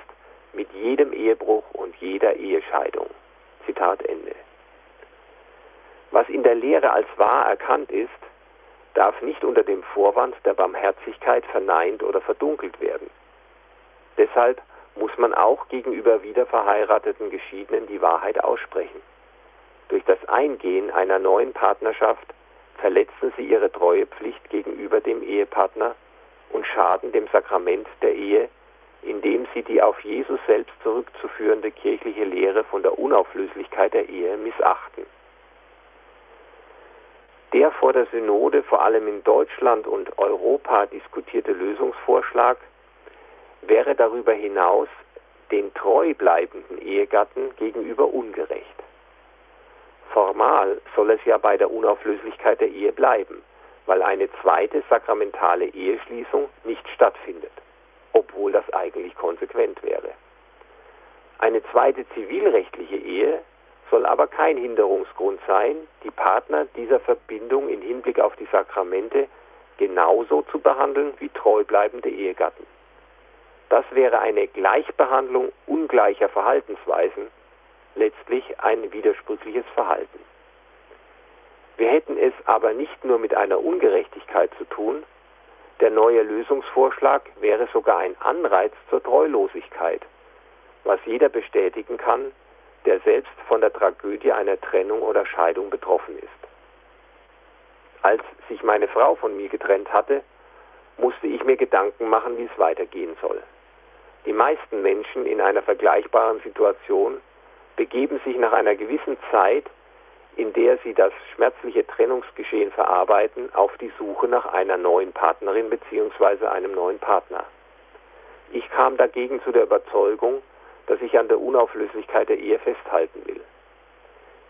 mit jedem Ehebruch und jeder Ehescheidung. Zitat Ende. Was in der Lehre als wahr erkannt ist, darf nicht unter dem Vorwand der Barmherzigkeit verneint oder verdunkelt werden. Deshalb muss man auch gegenüber wiederverheirateten Geschiedenen die Wahrheit aussprechen. Durch das Eingehen einer neuen Partnerschaft verletzen sie ihre Treuepflicht gegenüber dem Ehepartner und schaden dem Sakrament der Ehe, indem sie die auf Jesus selbst zurückzuführende kirchliche Lehre von der Unauflöslichkeit der Ehe missachten. Der vor der Synode vor allem in Deutschland und Europa diskutierte Lösungsvorschlag wäre darüber hinaus den treu bleibenden Ehegatten gegenüber ungerecht. Formal soll es ja bei der Unauflöslichkeit der Ehe bleiben, weil eine zweite sakramentale Eheschließung nicht stattfindet, obwohl das eigentlich konsequent wäre. Eine zweite zivilrechtliche Ehe soll aber kein Hinderungsgrund sein, die Partner dieser Verbindung in Hinblick auf die Sakramente genauso zu behandeln wie treubleibende Ehegatten. Das wäre eine Gleichbehandlung ungleicher Verhaltensweisen, letztlich ein widersprüchliches Verhalten. Wir hätten es aber nicht nur mit einer Ungerechtigkeit zu tun, der neue Lösungsvorschlag wäre sogar ein Anreiz zur Treulosigkeit, was jeder bestätigen kann, der selbst von der Tragödie einer Trennung oder Scheidung betroffen ist. Als sich meine Frau von mir getrennt hatte, musste ich mir Gedanken machen, wie es weitergehen soll. Die meisten Menschen in einer vergleichbaren Situation begeben sich nach einer gewissen Zeit in der sie das schmerzliche Trennungsgeschehen verarbeiten, auf die Suche nach einer neuen Partnerin bzw. einem neuen Partner. Ich kam dagegen zu der Überzeugung, dass ich an der Unauflöslichkeit der Ehe festhalten will.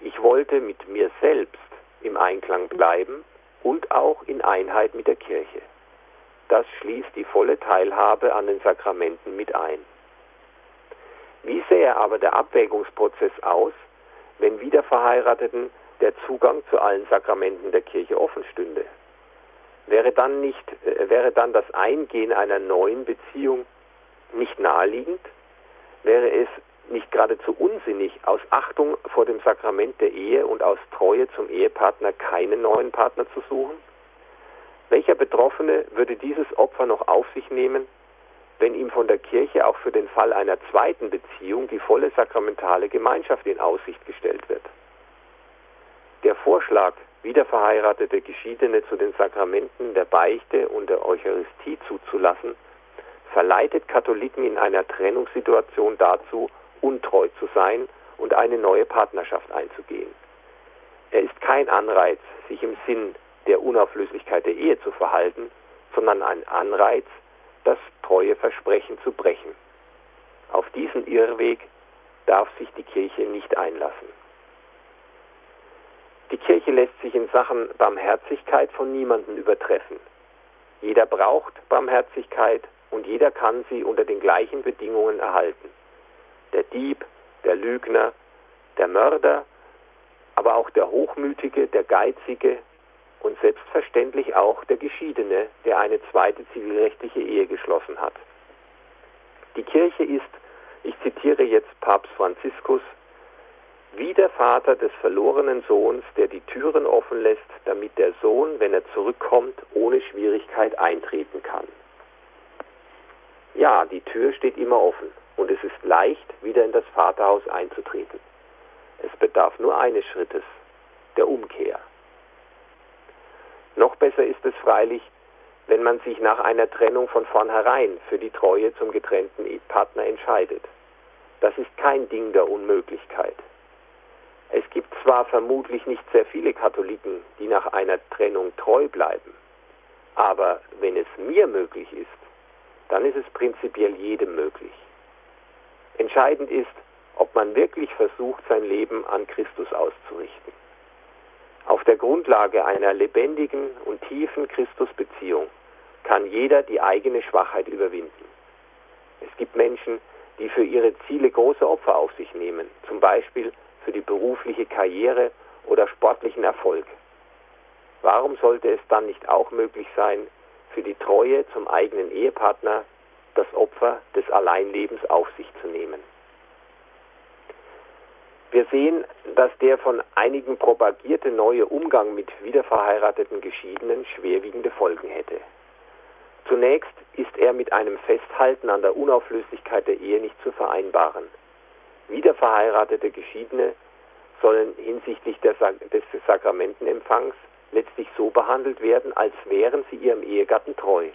Ich wollte mit mir selbst im Einklang bleiben und auch in Einheit mit der Kirche. Das schließt die volle Teilhabe an den Sakramenten mit ein. Wie sähe aber der Abwägungsprozess aus, wenn Wiederverheirateten der Zugang zu allen Sakramenten der Kirche offen stünde? Wäre dann, nicht, äh, wäre dann das Eingehen einer neuen Beziehung nicht naheliegend? Wäre es nicht geradezu unsinnig, aus Achtung vor dem Sakrament der Ehe und aus Treue zum Ehepartner keinen neuen Partner zu suchen? Welcher Betroffene würde dieses Opfer noch auf sich nehmen, wenn ihm von der Kirche auch für den Fall einer zweiten Beziehung die volle sakramentale Gemeinschaft in Aussicht gestellt wird? Der Vorschlag, wiederverheiratete Geschiedene zu den Sakramenten der Beichte und der Eucharistie zuzulassen, verleitet Katholiken in einer Trennungssituation dazu, untreu zu sein und eine neue Partnerschaft einzugehen. Er ist kein Anreiz, sich im Sinn der Unauflöslichkeit der Ehe zu verhalten, sondern ein Anreiz, das treue Versprechen zu brechen. Auf diesen Irrweg darf sich die Kirche nicht einlassen. Die Kirche lässt sich in Sachen Barmherzigkeit von niemandem übertreffen. Jeder braucht Barmherzigkeit und jeder kann sie unter den gleichen Bedingungen erhalten. Der Dieb, der Lügner, der Mörder, aber auch der Hochmütige, der Geizige und selbstverständlich auch der Geschiedene, der eine zweite zivilrechtliche Ehe geschlossen hat. Die Kirche ist, ich zitiere jetzt Papst Franziskus, wie der Vater des verlorenen Sohns, der die Türen offen lässt, damit der Sohn, wenn er zurückkommt, ohne Schwierigkeit eintreten kann. Ja, die Tür steht immer offen und es ist leicht, wieder in das Vaterhaus einzutreten. Es bedarf nur eines Schrittes, der Umkehr. Noch besser ist es freilich, wenn man sich nach einer Trennung von vornherein für die Treue zum getrennten Partner entscheidet. Das ist kein Ding der Unmöglichkeit. Es gibt zwar vermutlich nicht sehr viele Katholiken, die nach einer Trennung treu bleiben, aber wenn es mir möglich ist, dann ist es prinzipiell jedem möglich. Entscheidend ist, ob man wirklich versucht, sein Leben an Christus auszurichten. Auf der Grundlage einer lebendigen und tiefen Christusbeziehung kann jeder die eigene Schwachheit überwinden. Es gibt Menschen, die für ihre Ziele große Opfer auf sich nehmen, zum Beispiel für die berufliche Karriere oder sportlichen Erfolg. Warum sollte es dann nicht auch möglich sein, für die Treue zum eigenen Ehepartner das Opfer des Alleinlebens auf sich zu nehmen. Wir sehen, dass der von einigen propagierte neue Umgang mit wiederverheirateten Geschiedenen schwerwiegende Folgen hätte. Zunächst ist er mit einem Festhalten an der Unauflöslichkeit der Ehe nicht zu vereinbaren. Wiederverheiratete Geschiedene sollen hinsichtlich des Sakramentenempfangs letztlich so behandelt werden, als wären sie ihrem Ehegatten treu.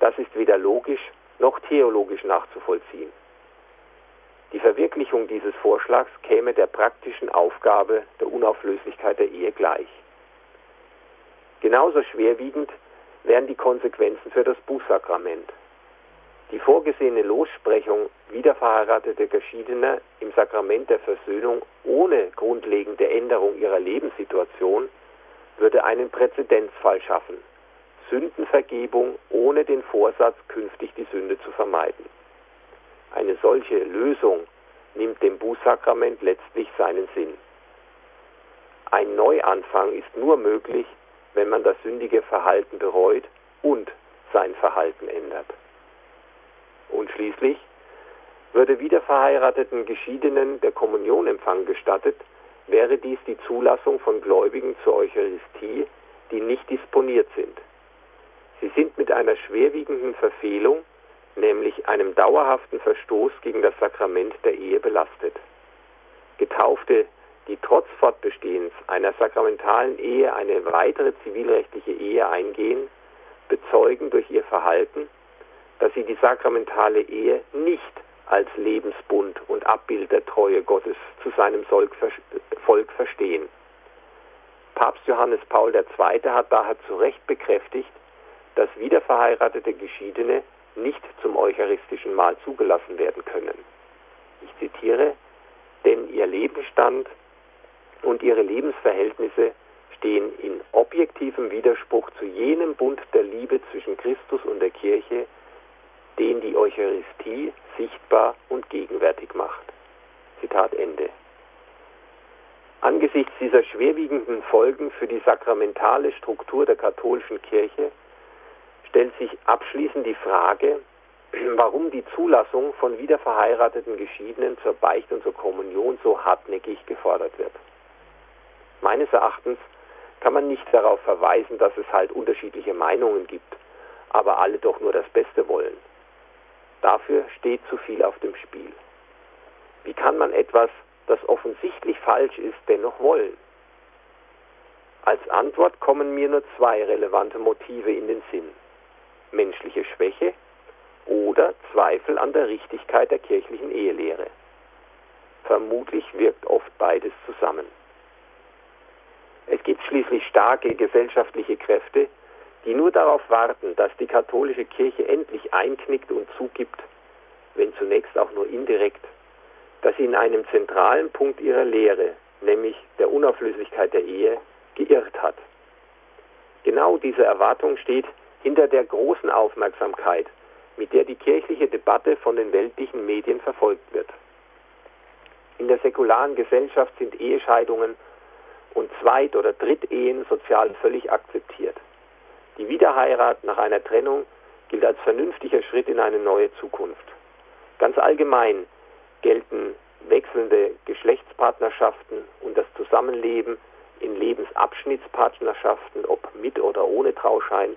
Das ist weder logisch noch theologisch nachzuvollziehen. Die Verwirklichung dieses Vorschlags käme der praktischen Aufgabe der Unauflöslichkeit der Ehe gleich. Genauso schwerwiegend wären die Konsequenzen für das Bußsakrament. Die vorgesehene Lossprechung wiederverheirateter Geschiedener im Sakrament der Versöhnung ohne grundlegende Änderung ihrer Lebenssituation würde einen Präzedenzfall schaffen. Sündenvergebung ohne den Vorsatz, künftig die Sünde zu vermeiden. Eine solche Lösung nimmt dem Bußsakrament letztlich seinen Sinn. Ein Neuanfang ist nur möglich, wenn man das sündige Verhalten bereut und sein Verhalten ändert. Und schließlich würde wieder verheirateten Geschiedenen der Kommunionempfang gestattet, wäre dies die Zulassung von Gläubigen zur Eucharistie, die nicht disponiert sind. Sie sind mit einer schwerwiegenden Verfehlung, nämlich einem dauerhaften Verstoß gegen das Sakrament der Ehe belastet. Getaufte, die trotz Fortbestehens einer sakramentalen Ehe eine weitere zivilrechtliche Ehe eingehen, bezeugen durch ihr Verhalten, dass sie die sakramentale Ehe nicht als Lebensbund und Abbild der Treue Gottes zu seinem Volk verstehen, Papst Johannes Paul II. hat daher zu Recht bekräftigt, dass wiederverheiratete Geschiedene nicht zum eucharistischen Mahl zugelassen werden können. Ich zitiere, denn ihr Lebensstand und ihre Lebensverhältnisse stehen in objektivem Widerspruch zu jenem Bund der Liebe zwischen Christus und der Kirche, den die Eucharistie sichtbar und gegenwärtig macht. Zitat Ende. Angesichts dieser schwerwiegenden Folgen für die sakramentale Struktur der katholischen Kirche stellt sich abschließend die Frage, warum die Zulassung von wiederverheirateten Geschiedenen zur Beicht und zur Kommunion so hartnäckig gefordert wird. Meines Erachtens kann man nicht darauf verweisen, dass es halt unterschiedliche Meinungen gibt, aber alle doch nur das Beste wollen. Dafür steht zu viel auf dem Spiel. Wie kann man etwas, das offensichtlich falsch ist, dennoch wollen? Als Antwort kommen mir nur zwei relevante Motive in den Sinn. Menschliche Schwäche oder Zweifel an der Richtigkeit der kirchlichen Ehelehre. Vermutlich wirkt oft beides zusammen. Es gibt schließlich starke gesellschaftliche Kräfte, die nur darauf warten, dass die katholische Kirche endlich einknickt und zugibt, wenn zunächst auch nur indirekt, dass sie in einem zentralen Punkt ihrer Lehre, nämlich der Unauflöslichkeit der Ehe, geirrt hat. Genau diese Erwartung steht hinter der großen Aufmerksamkeit, mit der die kirchliche Debatte von den weltlichen Medien verfolgt wird. In der säkularen Gesellschaft sind Ehescheidungen und Zweit- oder Drittehen sozial völlig akzeptiert. Die Wiederheirat nach einer Trennung gilt als vernünftiger Schritt in eine neue Zukunft. Ganz allgemein gelten wechselnde Geschlechtspartnerschaften und das Zusammenleben in Lebensabschnittspartnerschaften, ob mit oder ohne Trauschein,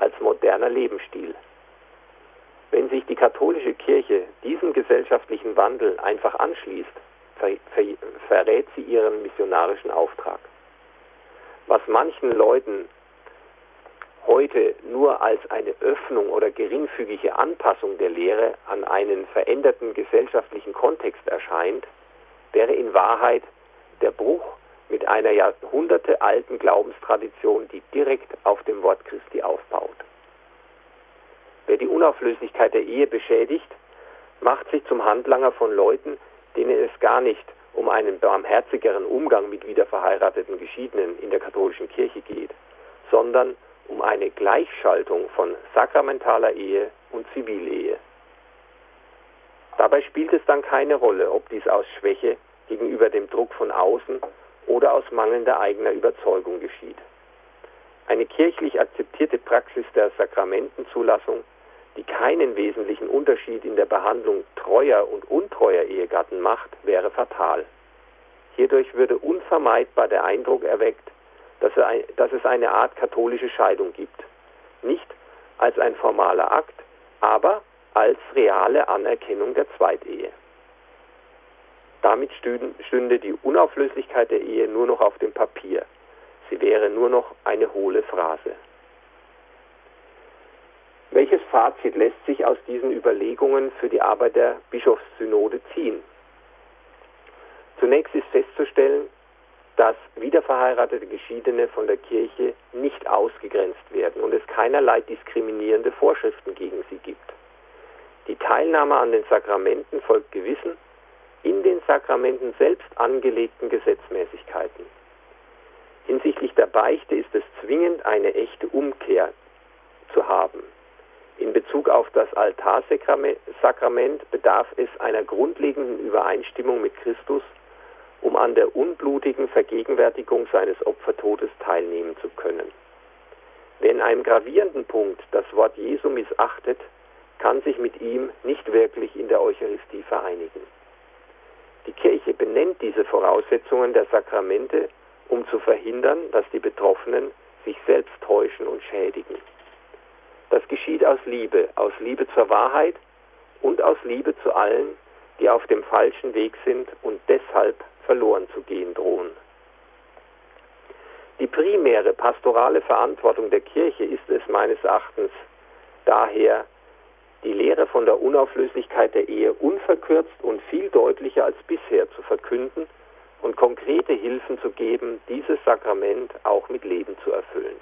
als moderner Lebensstil. Wenn sich die katholische Kirche diesem gesellschaftlichen Wandel einfach anschließt, ver ver verrät sie ihren missionarischen Auftrag. Was manchen Leuten heute nur als eine Öffnung oder geringfügige Anpassung der Lehre an einen veränderten gesellschaftlichen Kontext erscheint, wäre in Wahrheit der Bruch mit einer jahrhundertealten Glaubenstradition, die direkt auf dem Wort Christi aufbaut. Wer die Unauflöslichkeit der Ehe beschädigt, macht sich zum Handlanger von Leuten, denen es gar nicht um einen barmherzigeren Umgang mit wiederverheirateten Geschiedenen in der katholischen Kirche geht, sondern um eine Gleichschaltung von sakramentaler Ehe und Zivilehe. Dabei spielt es dann keine Rolle, ob dies aus Schwäche gegenüber dem Druck von außen oder aus mangelnder eigener Überzeugung geschieht. Eine kirchlich akzeptierte Praxis der Sakramentenzulassung, die keinen wesentlichen Unterschied in der Behandlung treuer und untreuer Ehegatten macht, wäre fatal. Hierdurch würde unvermeidbar der Eindruck erweckt, dass es eine Art katholische Scheidung gibt. Nicht als ein formaler Akt, aber als reale Anerkennung der Zweitehe. Damit stünde die Unauflöslichkeit der Ehe nur noch auf dem Papier. Sie wäre nur noch eine hohle Phrase. Welches Fazit lässt sich aus diesen Überlegungen für die Arbeit der Bischofssynode ziehen? Zunächst ist festzustellen, dass wiederverheiratete Geschiedene von der Kirche nicht ausgegrenzt werden und es keinerlei diskriminierende Vorschriften gegen sie gibt. Die Teilnahme an den Sakramenten folgt gewissen, in den Sakramenten selbst angelegten Gesetzmäßigkeiten. Hinsichtlich der Beichte ist es zwingend, eine echte Umkehr zu haben. In Bezug auf das Altarsakrament bedarf es einer grundlegenden Übereinstimmung mit Christus, um an der unblutigen Vergegenwärtigung seines Opfertodes teilnehmen zu können. Wer in einem gravierenden Punkt das Wort Jesu missachtet, kann sich mit ihm nicht wirklich in der Eucharistie vereinigen. Die Kirche benennt diese Voraussetzungen der Sakramente, um zu verhindern, dass die Betroffenen sich selbst täuschen und schädigen. Das geschieht aus Liebe, aus Liebe zur Wahrheit und aus Liebe zu allen, die auf dem falschen Weg sind und deshalb verloren zu gehen drohen. Die primäre pastorale Verantwortung der Kirche ist es meines Erachtens daher, die Lehre von der Unauflöslichkeit der Ehe unverkürzt und viel deutlicher als bisher zu verkünden und konkrete Hilfen zu geben, dieses Sakrament auch mit Leben zu erfüllen.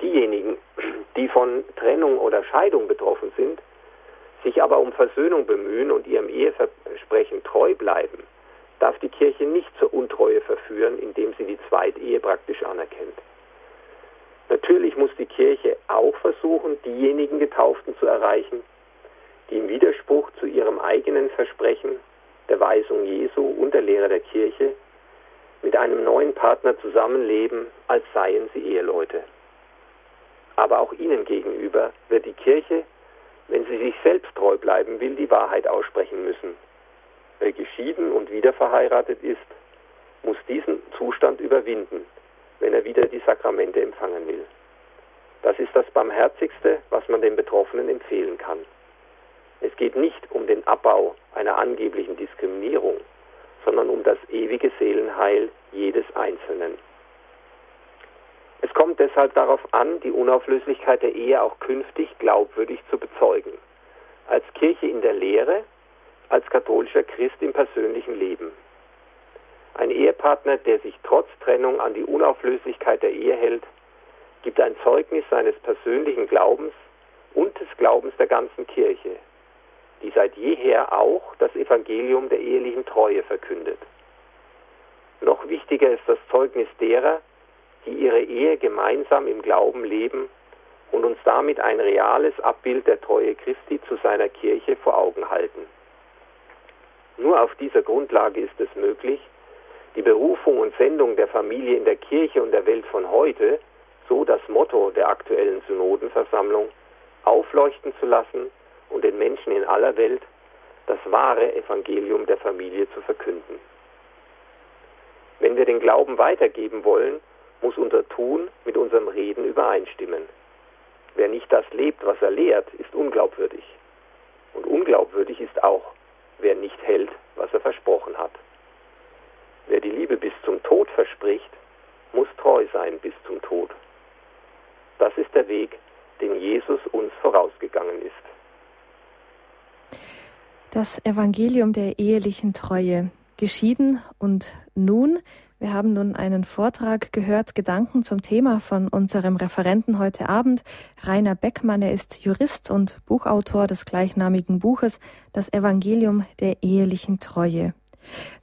Diejenigen, die von Trennung oder Scheidung betroffen sind, sich aber um Versöhnung bemühen und ihrem Eheversprechen treu bleiben, darf die Kirche nicht zur Untreue verführen, indem sie die Zweitehe praktisch anerkennt. Natürlich muss die Kirche auch versuchen, diejenigen Getauften zu erreichen, die im Widerspruch zu ihrem eigenen Versprechen, der Weisung Jesu und der Lehre der Kirche mit einem neuen Partner zusammenleben, als seien sie Eheleute. Aber auch ihnen gegenüber wird die Kirche, wenn sie sich selbst treu bleiben will, die Wahrheit aussprechen müssen Wer geschieden und wieder verheiratet ist, muss diesen Zustand überwinden, wenn er wieder die Sakramente empfangen will. Das ist das Barmherzigste, was man den Betroffenen empfehlen kann. Es geht nicht um den Abbau einer angeblichen Diskriminierung, sondern um das ewige Seelenheil jedes Einzelnen. Es kommt deshalb darauf an, die Unauflöslichkeit der Ehe auch künftig glaubwürdig zu bezeugen. Als Kirche in der Lehre als katholischer Christ im persönlichen Leben. Ein Ehepartner, der sich trotz Trennung an die Unauflöslichkeit der Ehe hält, gibt ein Zeugnis seines persönlichen Glaubens und des Glaubens der ganzen Kirche, die seit jeher auch das Evangelium der ehelichen Treue verkündet. Noch wichtiger ist das Zeugnis derer, die ihre Ehe gemeinsam im Glauben leben und uns damit ein reales Abbild der Treue Christi zu seiner Kirche vor Augen halten. Nur auf dieser Grundlage ist es möglich, die Berufung und Sendung der Familie in der Kirche und der Welt von heute, so das Motto der aktuellen Synodenversammlung, aufleuchten zu lassen und den Menschen in aller Welt das wahre Evangelium der Familie zu verkünden. Wenn wir den Glauben weitergeben wollen, muss unser Tun mit unserem Reden übereinstimmen. Wer nicht das lebt, was er lehrt, ist unglaubwürdig. Und unglaubwürdig ist auch, wer nicht hält, was er versprochen hat. Wer die Liebe bis zum Tod verspricht, muss treu sein bis zum Tod. Das ist der Weg, den Jesus uns vorausgegangen ist. Das Evangelium der ehelichen Treue. Geschieden und nun wir haben nun einen Vortrag gehört, Gedanken zum Thema von unserem Referenten heute Abend, Rainer Beckmann. Er ist Jurist und Buchautor des gleichnamigen Buches Das Evangelium der ehelichen Treue.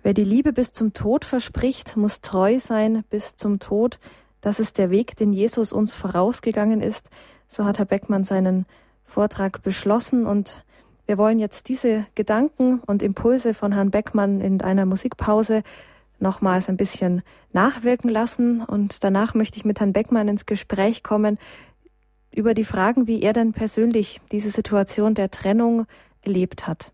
Wer die Liebe bis zum Tod verspricht, muss treu sein bis zum Tod. Das ist der Weg, den Jesus uns vorausgegangen ist. So hat Herr Beckmann seinen Vortrag beschlossen und wir wollen jetzt diese Gedanken und Impulse von Herrn Beckmann in einer Musikpause nochmals ein bisschen nachwirken lassen. Und danach möchte ich mit Herrn Beckmann ins Gespräch kommen über die Fragen, wie er denn persönlich diese Situation der Trennung erlebt hat.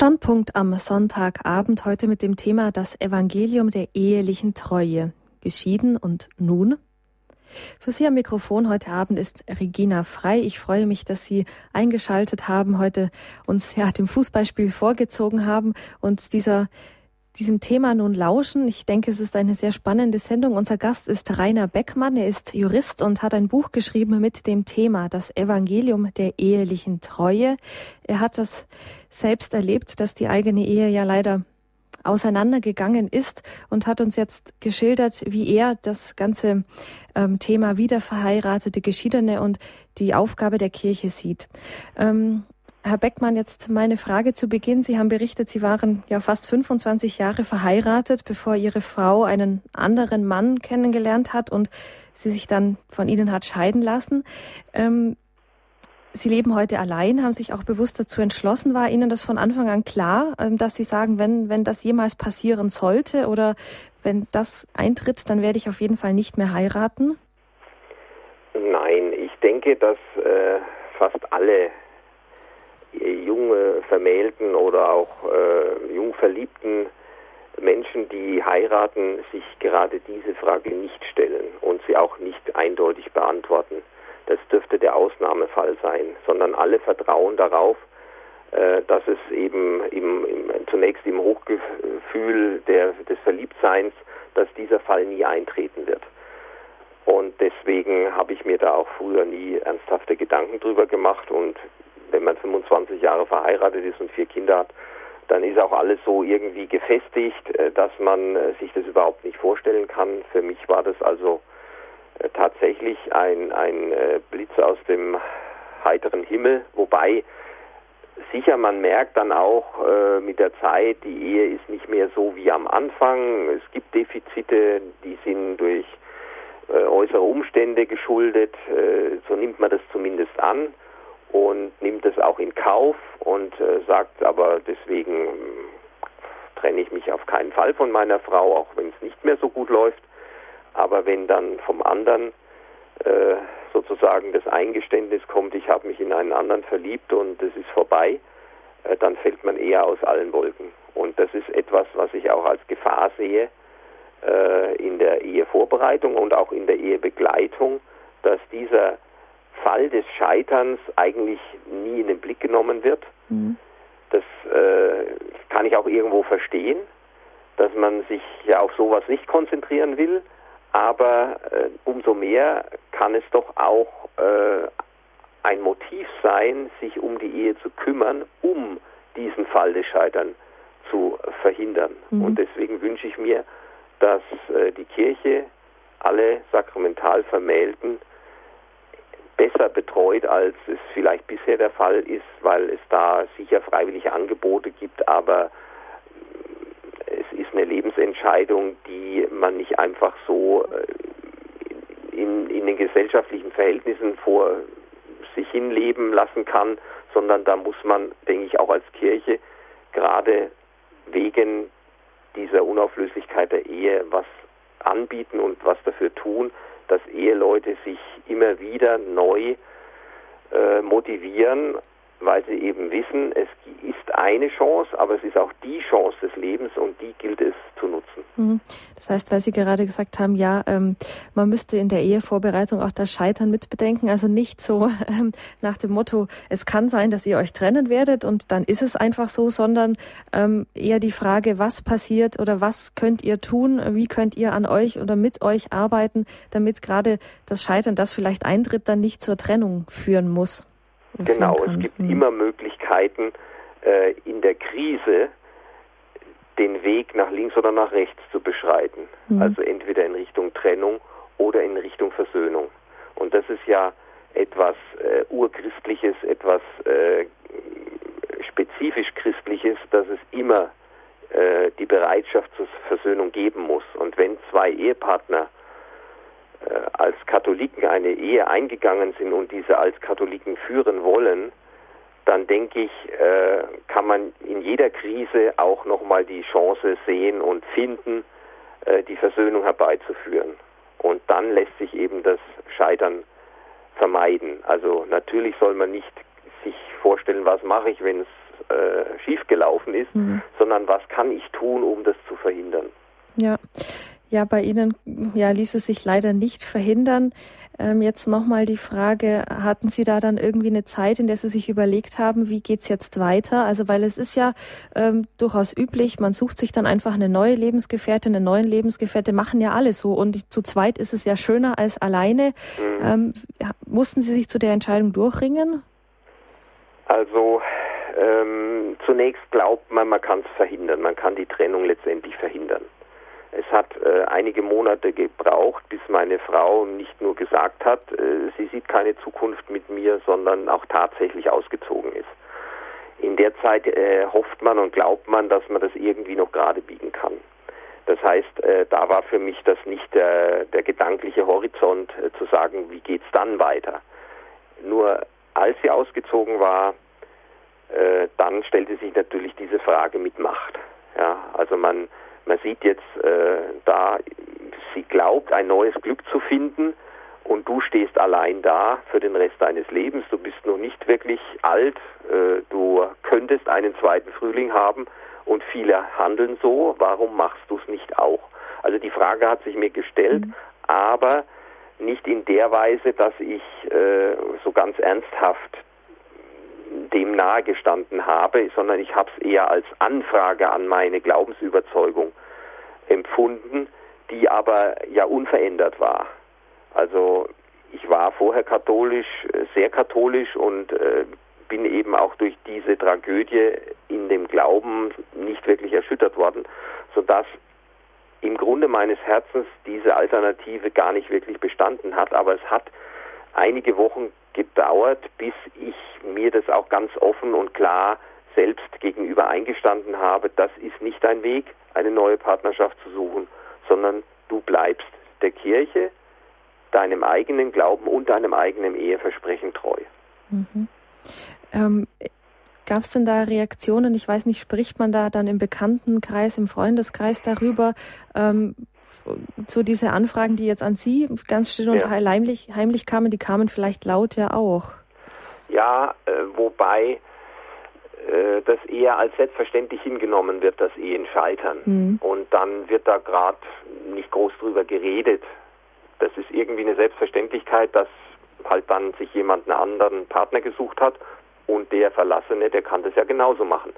Standpunkt am Sonntagabend heute mit dem Thema das Evangelium der ehelichen Treue. Geschieden und nun? Für Sie am Mikrofon heute Abend ist Regina Frei. Ich freue mich, dass Sie eingeschaltet haben, heute uns ja dem Fußballspiel vorgezogen haben und dieser diesem Thema nun lauschen. Ich denke, es ist eine sehr spannende Sendung. Unser Gast ist Rainer Beckmann. Er ist Jurist und hat ein Buch geschrieben mit dem Thema Das Evangelium der ehelichen Treue. Er hat das selbst erlebt, dass die eigene Ehe ja leider auseinandergegangen ist und hat uns jetzt geschildert, wie er das ganze ähm, Thema wiederverheiratete Geschiedene und die Aufgabe der Kirche sieht. Ähm, Herr Beckmann, jetzt meine Frage zu Beginn. Sie haben berichtet, Sie waren ja fast 25 Jahre verheiratet, bevor Ihre Frau einen anderen Mann kennengelernt hat und sie sich dann von Ihnen hat scheiden lassen. Ähm, Sie leben heute allein, haben sich auch bewusst dazu entschlossen. War Ihnen das von Anfang an klar, ähm, dass Sie sagen, wenn, wenn das jemals passieren sollte oder wenn das eintritt, dann werde ich auf jeden Fall nicht mehr heiraten? Nein, ich denke, dass äh, fast alle junge Vermählten oder auch äh, Jungverliebten Menschen, die heiraten, sich gerade diese Frage nicht stellen und sie auch nicht eindeutig beantworten. Das dürfte der Ausnahmefall sein, sondern alle vertrauen darauf, äh, dass es eben im, im, zunächst im Hochgefühl der, des Verliebtseins, dass dieser Fall nie eintreten wird. Und deswegen habe ich mir da auch früher nie ernsthafte Gedanken drüber gemacht. Und wenn man 25 Jahre verheiratet ist und vier Kinder hat, dann ist auch alles so irgendwie gefestigt, äh, dass man äh, sich das überhaupt nicht vorstellen kann. Für mich war das also tatsächlich ein, ein Blitz aus dem heiteren Himmel, wobei sicher man merkt dann auch äh, mit der Zeit, die Ehe ist nicht mehr so wie am Anfang. Es gibt Defizite, die sind durch äh, äußere Umstände geschuldet. Äh, so nimmt man das zumindest an und nimmt es auch in Kauf und äh, sagt aber deswegen äh, trenne ich mich auf keinen Fall von meiner Frau, auch wenn es nicht mehr so gut läuft. Aber wenn dann vom anderen äh, sozusagen das Eingeständnis kommt, ich habe mich in einen anderen verliebt und es ist vorbei, äh, dann fällt man eher aus allen Wolken. Und das ist etwas, was ich auch als Gefahr sehe äh, in der Ehevorbereitung und auch in der Ehebegleitung, dass dieser Fall des Scheiterns eigentlich nie in den Blick genommen wird. Mhm. Das äh, kann ich auch irgendwo verstehen, dass man sich ja auf sowas nicht konzentrieren will, aber äh, umso mehr kann es doch auch äh, ein Motiv sein, sich um die Ehe zu kümmern, um diesen Fall des Scheiterns zu verhindern. Mhm. Und deswegen wünsche ich mir, dass äh, die Kirche alle sakramental Vermählten besser betreut, als es vielleicht bisher der Fall ist, weil es da sicher freiwillige Angebote gibt, aber Lebensentscheidung, die man nicht einfach so äh, in, in den gesellschaftlichen Verhältnissen vor sich hinleben lassen kann, sondern da muss man, denke ich, auch als Kirche gerade wegen dieser Unauflöslichkeit der Ehe was anbieten und was dafür tun, dass Eheleute sich immer wieder neu äh, motivieren, weil sie eben wissen, es ist eine Chance, aber es ist auch die Chance des Lebens und die gilt es zu nutzen. Mhm. Das heißt, weil Sie gerade gesagt haben, ja, ähm, man müsste in der Ehevorbereitung auch das Scheitern mitbedenken, also nicht so ähm, nach dem Motto, es kann sein, dass ihr euch trennen werdet und dann ist es einfach so, sondern ähm, eher die Frage, was passiert oder was könnt ihr tun, wie könnt ihr an euch oder mit euch arbeiten, damit gerade das Scheitern, das vielleicht eintritt, dann nicht zur Trennung führen muss. Genau, es gibt mhm. immer Möglichkeiten äh, in der Krise den Weg nach links oder nach rechts zu beschreiten. Mhm. Also entweder in Richtung Trennung oder in Richtung Versöhnung. Und das ist ja etwas äh, urchristliches, etwas äh, spezifisch christliches, dass es immer äh, die Bereitschaft zur Versöhnung geben muss. Und wenn zwei Ehepartner als Katholiken eine Ehe eingegangen sind und diese als Katholiken führen wollen, dann denke ich, äh, kann man in jeder Krise auch nochmal die Chance sehen und finden, äh, die Versöhnung herbeizuführen. Und dann lässt sich eben das Scheitern vermeiden. Also natürlich soll man nicht sich vorstellen, was mache ich, wenn es äh, schiefgelaufen ist, mhm. sondern was kann ich tun, um das zu verhindern. Ja. Ja, bei Ihnen ja, ließ es sich leider nicht verhindern. Ähm, jetzt nochmal die Frage, hatten Sie da dann irgendwie eine Zeit, in der Sie sich überlegt haben, wie geht's jetzt weiter? Also weil es ist ja ähm, durchaus üblich, man sucht sich dann einfach eine neue Lebensgefährtin, eine neue Lebensgefährte, machen ja alle so. Und zu zweit ist es ja schöner als alleine. Mhm. Ähm, mussten Sie sich zu der Entscheidung durchringen? Also ähm, zunächst glaubt man, man kann es verhindern, man kann die Trennung letztendlich verhindern. Es hat äh, einige Monate gebraucht, bis meine Frau nicht nur gesagt hat, äh, sie sieht keine Zukunft mit mir, sondern auch tatsächlich ausgezogen ist. In der Zeit äh, hofft man und glaubt man, dass man das irgendwie noch gerade biegen kann. Das heißt, äh, da war für mich das nicht der, der gedankliche Horizont äh, zu sagen, wie geht's dann weiter. Nur als sie ausgezogen war, äh, dann stellte sich natürlich diese Frage mit Macht. Ja, also man man sieht jetzt äh, da, sie glaubt, ein neues Glück zu finden und du stehst allein da für den Rest deines Lebens. Du bist noch nicht wirklich alt, äh, du könntest einen zweiten Frühling haben und viele handeln so, warum machst du es nicht auch? Also die Frage hat sich mir gestellt, mhm. aber nicht in der Weise, dass ich äh, so ganz ernsthaft dem nahegestanden habe, sondern ich habe es eher als Anfrage an meine Glaubensüberzeugung empfunden, die aber ja unverändert war. Also ich war vorher katholisch, äh, sehr katholisch und äh, bin eben auch durch diese Tragödie in dem Glauben nicht wirklich erschüttert worden, sodass im Grunde meines Herzens diese Alternative gar nicht wirklich bestanden hat. Aber es hat einige Wochen gedauert, bis ich mir das auch ganz offen und klar selbst gegenüber eingestanden habe, das ist nicht dein Weg, eine neue Partnerschaft zu suchen, sondern du bleibst der Kirche, deinem eigenen Glauben und deinem eigenen Eheversprechen treu. Mhm. Ähm, Gab es denn da Reaktionen? Ich weiß nicht, spricht man da dann im Bekanntenkreis, im Freundeskreis darüber? Ähm, so diese Anfragen, die jetzt an Sie ganz still und ja. heimlich, heimlich kamen, die kamen vielleicht laut ja auch. Ja, äh, wobei äh, das eher als selbstverständlich hingenommen wird, dass Ehen scheitern. Mhm. Und dann wird da gerade nicht groß drüber geredet. Das ist irgendwie eine Selbstverständlichkeit, dass halt dann sich jemand einen anderen Partner gesucht hat und der Verlassene, der kann das ja genauso machen.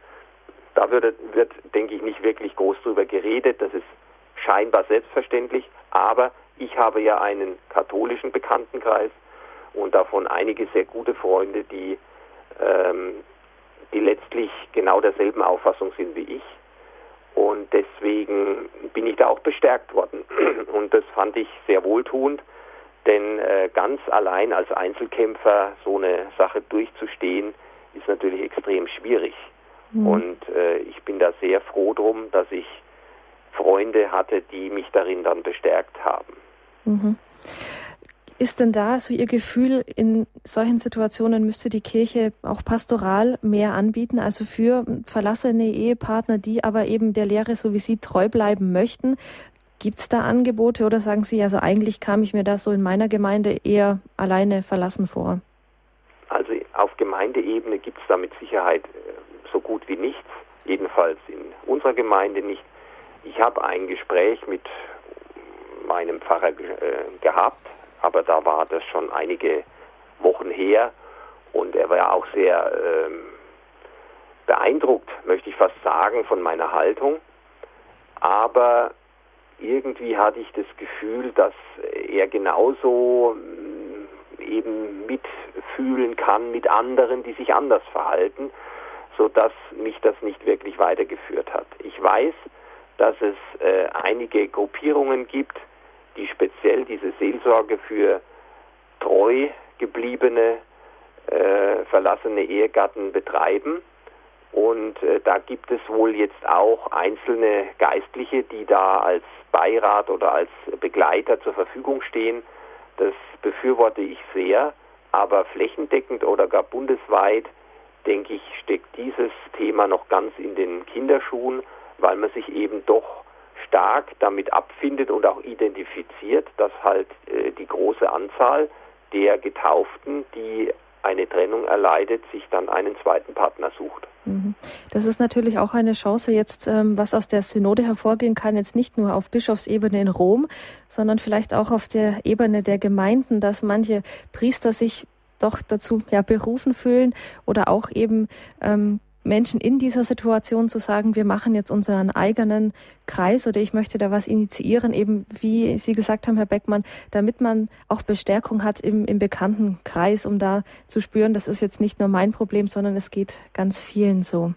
Da wird, wird, denke ich, nicht wirklich groß drüber geredet. Das ist scheinbar selbstverständlich. Aber ich habe ja einen katholischen Bekanntenkreis und davon einige sehr gute Freunde, die, ähm, die letztlich genau derselben Auffassung sind wie ich. Und deswegen bin ich da auch bestärkt worden. Und das fand ich sehr wohltuend, denn äh, ganz allein als Einzelkämpfer so eine Sache durchzustehen, ist natürlich extrem schwierig. Mhm. Und äh, ich bin da sehr froh drum, dass ich Freunde hatte, die mich darin dann bestärkt haben. Mhm. Ist denn da so Ihr Gefühl, in solchen Situationen müsste die Kirche auch pastoral mehr anbieten, also für verlassene Ehepartner, die aber eben der Lehre, so wie Sie, treu bleiben möchten? Gibt es da Angebote oder sagen Sie, also eigentlich kam ich mir das so in meiner Gemeinde eher alleine verlassen vor? Also auf Gemeindeebene gibt es da mit Sicherheit äh, so gut wie nichts, jedenfalls in unserer Gemeinde nicht. Ich habe ein Gespräch mit meinem Pfarrer äh, gehabt, aber da war das schon einige Wochen her und er war auch sehr ähm, beeindruckt, möchte ich fast sagen, von meiner Haltung. Aber irgendwie hatte ich das Gefühl, dass er genauso mm, eben mitfühlen kann mit anderen, die sich anders verhalten, sodass mich das nicht wirklich weitergeführt hat. Ich weiß, dass es äh, einige Gruppierungen gibt, die speziell diese Seelsorge für treu gebliebene, äh, verlassene Ehegatten betreiben. Und äh, da gibt es wohl jetzt auch einzelne Geistliche, die da als Beirat oder als Begleiter zur Verfügung stehen. Das befürworte ich sehr, aber flächendeckend oder gar bundesweit, denke ich, steckt dieses Thema noch ganz in den Kinderschuhen, weil man sich eben doch stark damit abfindet und auch identifiziert, dass halt äh, die große Anzahl der Getauften, die eine Trennung erleidet, sich dann einen zweiten Partner sucht. Mhm. Das ist natürlich auch eine Chance jetzt, ähm, was aus der Synode hervorgehen kann, jetzt nicht nur auf Bischofsebene in Rom, sondern vielleicht auch auf der Ebene der Gemeinden, dass manche Priester sich doch dazu ja, berufen fühlen oder auch eben ähm, Menschen in dieser Situation zu sagen, wir machen jetzt unseren eigenen Kreis oder ich möchte da was initiieren, eben wie Sie gesagt haben, Herr Beckmann, damit man auch Bestärkung hat im, im bekannten Kreis, um da zu spüren, das ist jetzt nicht nur mein Problem, sondern es geht ganz vielen so.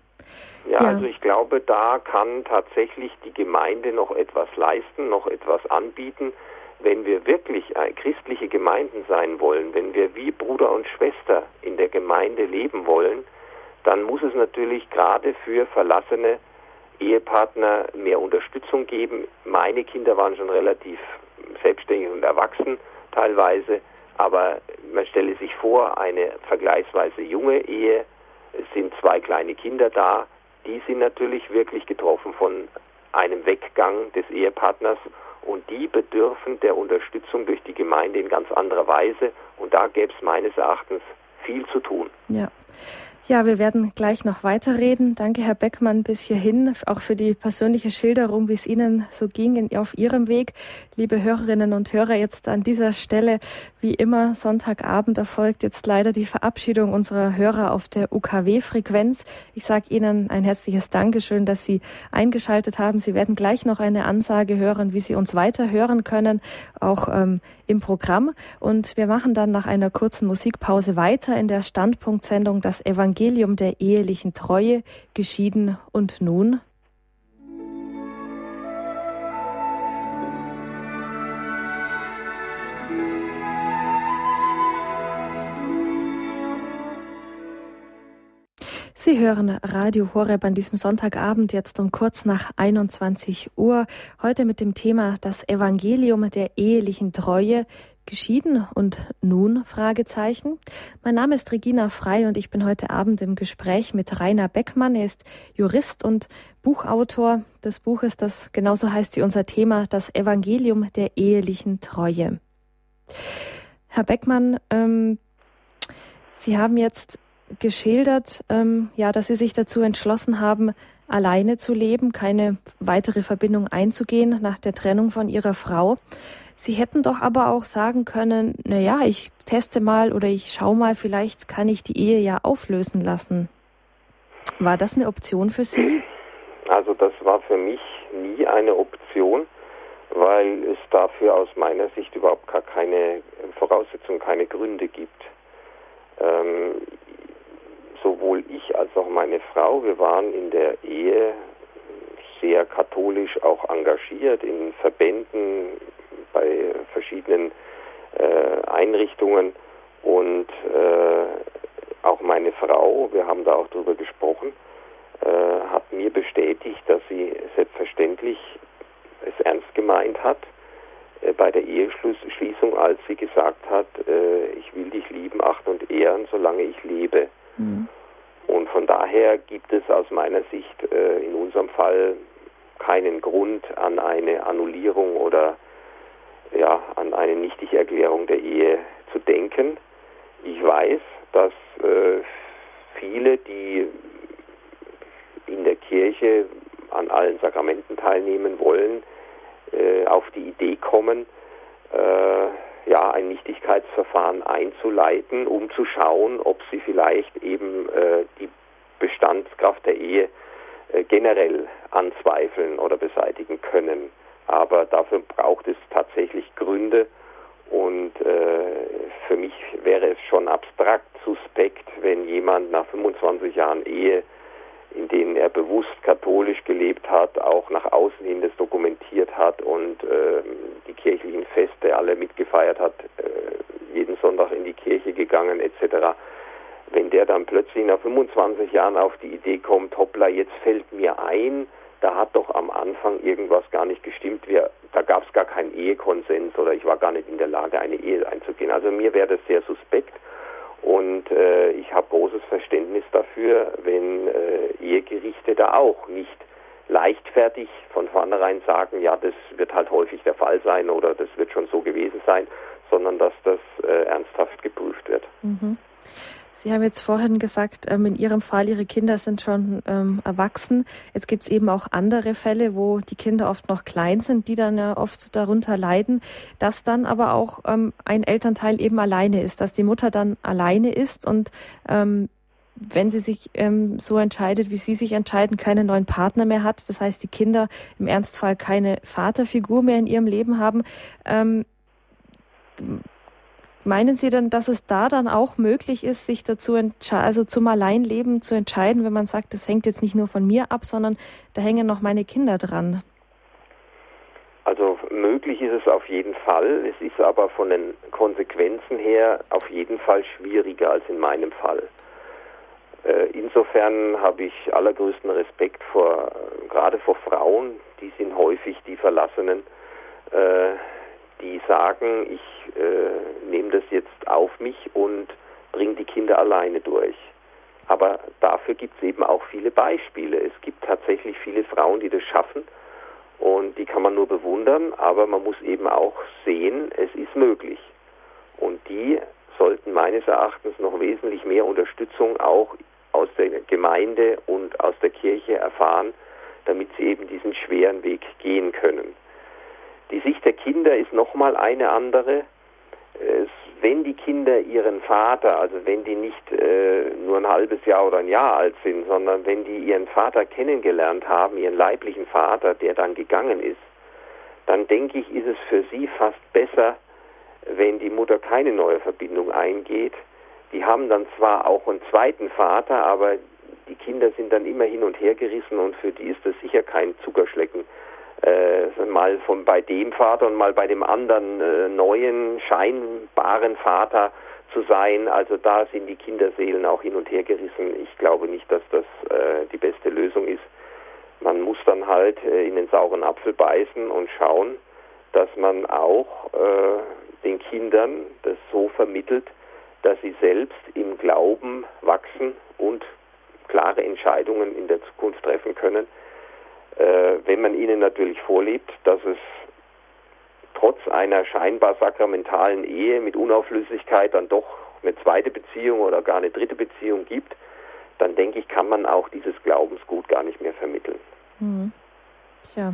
Ja, ja, also ich glaube, da kann tatsächlich die Gemeinde noch etwas leisten, noch etwas anbieten. Wenn wir wirklich christliche Gemeinden sein wollen, wenn wir wie Bruder und Schwester in der Gemeinde leben wollen, dann muss es natürlich gerade für verlassene Ehepartner mehr Unterstützung geben. Meine Kinder waren schon relativ selbstständig und erwachsen teilweise, aber man stelle sich vor, eine vergleichsweise junge Ehe, es sind zwei kleine Kinder da, die sind natürlich wirklich getroffen von einem Weggang des Ehepartners und die bedürfen der Unterstützung durch die Gemeinde in ganz anderer Weise und da gäbe es meines Erachtens viel zu tun. Ja. Ja, wir werden gleich noch weiterreden. Danke, Herr Beckmann, bis hierhin, auch für die persönliche Schilderung, wie es Ihnen so ging in, auf Ihrem Weg. Liebe Hörerinnen und Hörer, jetzt an dieser Stelle, wie immer, Sonntagabend erfolgt jetzt leider die Verabschiedung unserer Hörer auf der UKW-Frequenz. Ich sage Ihnen ein herzliches Dankeschön, dass Sie eingeschaltet haben. Sie werden gleich noch eine Ansage hören, wie Sie uns weiter hören können, auch ähm, im Programm. Und wir machen dann nach einer kurzen Musikpause weiter in der Standpunktsendung Das Evangelium der ehelichen Treue, geschieden und nun. Sie hören Radio Horeb an diesem Sonntagabend jetzt um kurz nach 21 Uhr. Heute mit dem Thema das Evangelium der ehelichen Treue. Geschieden und nun? Fragezeichen. Mein Name ist Regina Frei und ich bin heute Abend im Gespräch mit Rainer Beckmann. Er ist Jurist und Buchautor des Buches, das genauso heißt wie unser Thema, das Evangelium der ehelichen Treue. Herr Beckmann, ähm, Sie haben jetzt geschildert, ähm, ja, dass Sie sich dazu entschlossen haben, alleine zu leben, keine weitere Verbindung einzugehen nach der Trennung von Ihrer Frau. Sie hätten doch aber auch sagen können, na ja, ich teste mal oder ich schau mal, vielleicht kann ich die Ehe ja auflösen lassen. War das eine Option für Sie? Also das war für mich nie eine Option, weil es dafür aus meiner Sicht überhaupt gar keine Voraussetzungen, keine Gründe gibt. Ähm, sowohl ich als auch meine Frau, wir waren in der Ehe sehr katholisch auch engagiert in Verbänden, bei verschiedenen äh, Einrichtungen und äh, auch meine Frau, wir haben da auch drüber gesprochen, äh, hat mir bestätigt, dass sie selbstverständlich es ernst gemeint hat äh, bei der Eheschließung, als sie gesagt hat, äh, ich will dich lieben, achten und ehren, solange ich lebe. Mhm. Und von daher gibt es aus meiner Sicht äh, in unserem Fall keinen Grund an eine Annullierung oder ja, an eine Nichtigerklärung der Ehe zu denken. Ich weiß, dass äh, viele, die in der Kirche an allen Sakramenten teilnehmen wollen, äh, auf die Idee kommen, äh, ja, ein Nichtigkeitsverfahren einzuleiten, um zu schauen, ob sie vielleicht eben äh, die Bestandskraft der Ehe äh, generell anzweifeln oder beseitigen können. Aber dafür braucht es tatsächlich Gründe und äh, für mich wäre es schon abstrakt suspekt, wenn jemand nach 25 Jahren Ehe in denen er bewusst katholisch gelebt hat, auch nach außen hin das dokumentiert hat und äh, die kirchlichen Feste alle mitgefeiert hat, äh, jeden Sonntag in die Kirche gegangen etc. Wenn der dann plötzlich nach 25 Jahren auf die Idee kommt, hoppla, jetzt fällt mir ein, da hat doch am Anfang irgendwas gar nicht gestimmt, wir, da gab es gar keinen Ehekonsens oder ich war gar nicht in der Lage, eine Ehe einzugehen. Also mir wäre das sehr suspekt. Und äh, ich habe großes Verständnis dafür, wenn äh, Ehegerichte da auch nicht leichtfertig von vornherein sagen, ja, das wird halt häufig der Fall sein oder das wird schon so gewesen sein, sondern dass das äh, ernsthaft geprüft wird. Mhm. Sie haben jetzt vorhin gesagt, ähm, in Ihrem Fall, Ihre Kinder sind schon ähm, erwachsen. Jetzt gibt es eben auch andere Fälle, wo die Kinder oft noch klein sind, die dann ja oft darunter leiden, dass dann aber auch ähm, ein Elternteil eben alleine ist, dass die Mutter dann alleine ist und wenn sie sich ähm, so entscheidet, wie sie sich entscheiden, keinen neuen Partner mehr hat. Das heißt, die Kinder im Ernstfall keine Vaterfigur mehr in ihrem Leben haben. Ähm, Meinen Sie denn, dass es da dann auch möglich ist, sich dazu also zum Alleinleben zu entscheiden, wenn man sagt, das hängt jetzt nicht nur von mir ab, sondern da hängen noch meine Kinder dran? Also möglich ist es auf jeden Fall. Es ist aber von den Konsequenzen her auf jeden Fall schwieriger als in meinem Fall. Äh, insofern habe ich allergrößten Respekt vor, gerade vor Frauen, die sind häufig die Verlassenen, äh, die sagen, ich äh, nehme das jetzt auf mich und bringe die Kinder alleine durch. Aber dafür gibt es eben auch viele Beispiele. Es gibt tatsächlich viele Frauen, die das schaffen und die kann man nur bewundern, aber man muss eben auch sehen, es ist möglich. Und die sollten meines Erachtens noch wesentlich mehr Unterstützung auch aus der Gemeinde und aus der Kirche erfahren, damit sie eben diesen schweren Weg gehen können. Die Sicht der Kinder ist nochmal eine andere. Wenn die Kinder ihren Vater, also wenn die nicht äh, nur ein halbes Jahr oder ein Jahr alt sind, sondern wenn die ihren Vater kennengelernt haben, ihren leiblichen Vater, der dann gegangen ist, dann denke ich, ist es für sie fast besser, wenn die Mutter keine neue Verbindung eingeht. Die haben dann zwar auch einen zweiten Vater, aber die Kinder sind dann immer hin und her gerissen und für die ist das sicher kein Zuckerschlecken. Äh, mal von bei dem Vater und mal bei dem anderen äh, neuen, scheinbaren Vater zu sein. Also da sind die Kinderseelen auch hin und her gerissen. Ich glaube nicht, dass das äh, die beste Lösung ist. Man muss dann halt äh, in den sauren Apfel beißen und schauen, dass man auch äh, den Kindern das so vermittelt, dass sie selbst im Glauben wachsen und klare Entscheidungen in der Zukunft treffen können. Äh, wenn man ihnen natürlich vorlebt, dass es trotz einer scheinbar sakramentalen Ehe mit Unauflöslichkeit dann doch eine zweite Beziehung oder gar eine dritte Beziehung gibt, dann denke ich, kann man auch dieses Glaubensgut gar nicht mehr vermitteln. Hm. Tja.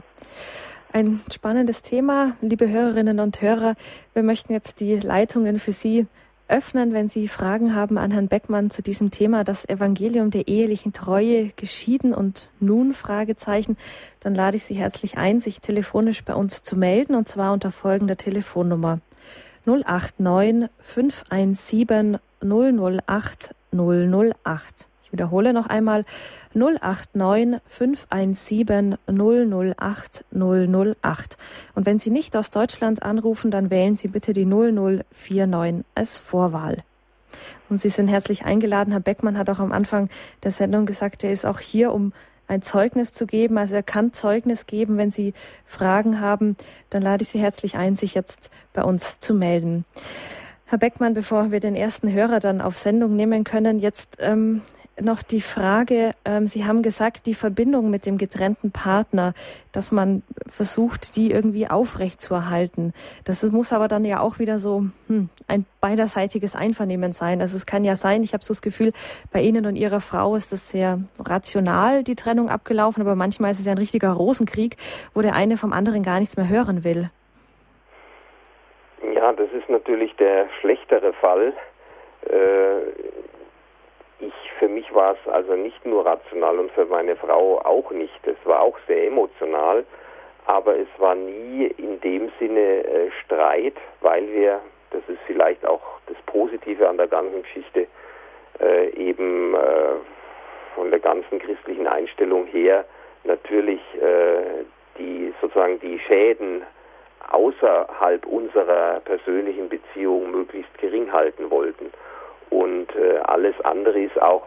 Ein spannendes Thema, liebe Hörerinnen und Hörer. Wir möchten jetzt die Leitungen für Sie öffnen, wenn Sie Fragen haben an Herrn Beckmann zu diesem Thema, das Evangelium der ehelichen Treue, geschieden und nun Fragezeichen, dann lade ich Sie herzlich ein, sich telefonisch bei uns zu melden und zwar unter folgender Telefonnummer 089 517 008 008. Ich wiederhole noch einmal 089 517 008 008. Und wenn Sie nicht aus Deutschland anrufen, dann wählen Sie bitte die 0049 als Vorwahl. Und Sie sind herzlich eingeladen. Herr Beckmann hat auch am Anfang der Sendung gesagt, er ist auch hier, um ein Zeugnis zu geben. Also er kann Zeugnis geben. Wenn Sie Fragen haben, dann lade ich Sie herzlich ein, sich jetzt bei uns zu melden. Herr Beckmann, bevor wir den ersten Hörer dann auf Sendung nehmen können, jetzt ähm, noch die Frage, ähm, Sie haben gesagt, die Verbindung mit dem getrennten Partner, dass man versucht, die irgendwie aufrechtzuerhalten. Das muss aber dann ja auch wieder so hm, ein beiderseitiges Einvernehmen sein. Also es kann ja sein, ich habe so das Gefühl, bei Ihnen und Ihrer Frau ist das sehr rational, die Trennung abgelaufen, aber manchmal ist es ja ein richtiger Rosenkrieg, wo der eine vom anderen gar nichts mehr hören will. Ja, das ist natürlich der schlechtere Fall. Äh, für mich war es also nicht nur rational und für meine Frau auch nicht. Es war auch sehr emotional, aber es war nie in dem Sinne äh, Streit, weil wir, das ist vielleicht auch das Positive an der ganzen Geschichte, äh, eben äh, von der ganzen christlichen Einstellung her natürlich äh, die sozusagen die Schäden außerhalb unserer persönlichen Beziehung möglichst gering halten wollten. Und äh, alles andere ist auch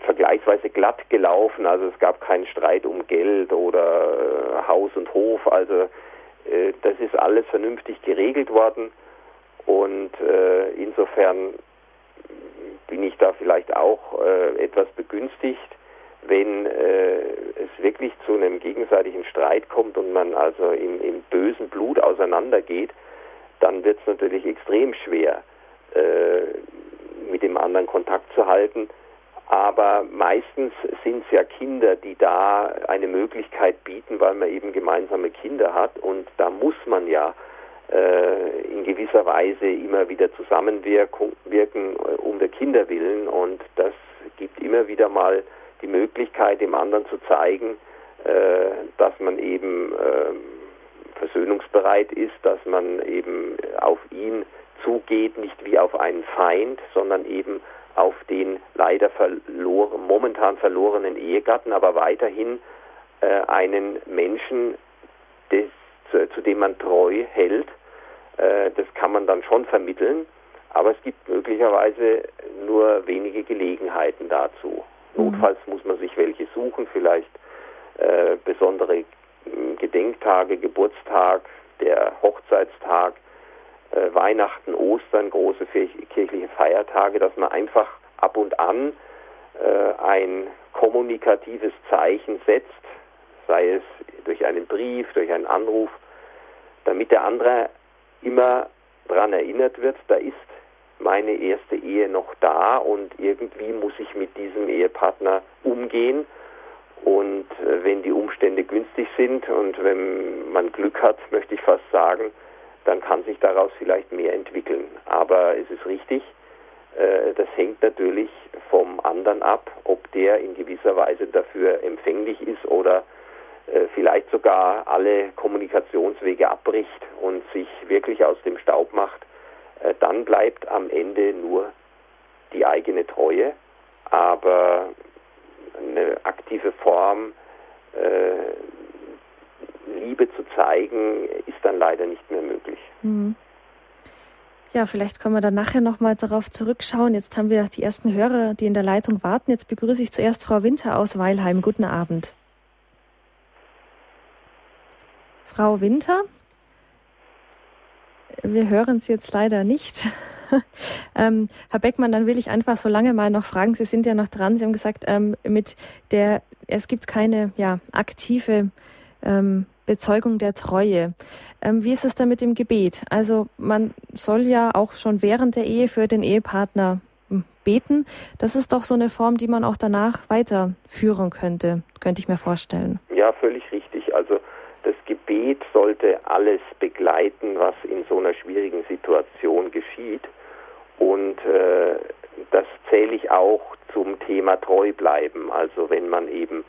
vergleichsweise glatt gelaufen. Also es gab keinen Streit um Geld oder äh, Haus und Hof. Also äh, das ist alles vernünftig geregelt worden. Und äh, insofern bin ich da vielleicht auch äh, etwas begünstigt, wenn äh, es wirklich zu einem gegenseitigen Streit kommt und man also im, im bösen Blut auseinandergeht, dann wird es natürlich extrem schwer, äh, mit dem anderen Kontakt zu halten. Aber meistens sind es ja Kinder, die da eine Möglichkeit bieten, weil man eben gemeinsame Kinder hat. Und da muss man ja äh, in gewisser Weise immer wieder zusammenwirken, wirken, äh, um der Kinder willen. Und das gibt immer wieder mal die Möglichkeit, dem anderen zu zeigen, äh, dass man eben äh, versöhnungsbereit ist, dass man eben auf ihn zugeht, nicht wie auf einen Feind, sondern eben auf den leider verloren, momentan verlorenen Ehegatten, aber weiterhin äh, einen Menschen, des, zu, zu, dem man treu hält. Äh, das kann man dann schon vermitteln, aber es gibt möglicherweise nur wenige Gelegenheiten dazu. Mhm. Notfalls muss man sich welche suchen, vielleicht äh, besondere Gedenktage, Geburtstag, der Hochzeitstag, äh, Weihnachten, Ostern, große kirchliche Feiertage, dass man einfach ab und an äh, ein kommunikatives Zeichen setzt, sei es durch einen Brief, durch einen Anruf, damit der andere immer daran erinnert wird, da ist meine erste Ehe noch da und irgendwie muss ich mit diesem Ehepartner umgehen. Und äh, wenn die Umstände günstig sind und wenn man Glück hat, möchte ich fast sagen, dann kann sich daraus vielleicht mehr entwickeln. Aber es ist richtig, äh, das hängt natürlich vom anderen ab, ob der in gewisser Weise dafür empfänglich ist oder äh, vielleicht sogar alle Kommunikationswege abbricht und sich wirklich aus dem Staub macht, äh, dann bleibt am Ende nur die eigene Treue, aber eine aktive Form, Liebe zu zeigen, ist dann leider nicht mehr möglich. Mhm. Ja, vielleicht können wir dann nachher nochmal darauf zurückschauen. Jetzt haben wir die ersten Hörer, die in der Leitung warten. Jetzt begrüße ich zuerst Frau Winter aus Weilheim. Guten Abend. Frau Winter, wir hören Sie jetzt leider nicht. ähm, Herr Beckmann, dann will ich einfach so lange mal noch fragen. Sie sind ja noch dran. Sie haben gesagt, ähm, mit der es gibt keine ja, aktive ähm, Bezeugung der Treue. Ähm, wie ist es da mit dem Gebet? Also man soll ja auch schon während der Ehe für den Ehepartner hm, beten. Das ist doch so eine Form, die man auch danach weiterführen könnte, könnte ich mir vorstellen. Ja, völlig richtig. Also das Gebet sollte alles begleiten, was in so einer schwierigen Situation geschieht. Und äh, das zähle ich auch zum Thema treu bleiben. Also wenn man eben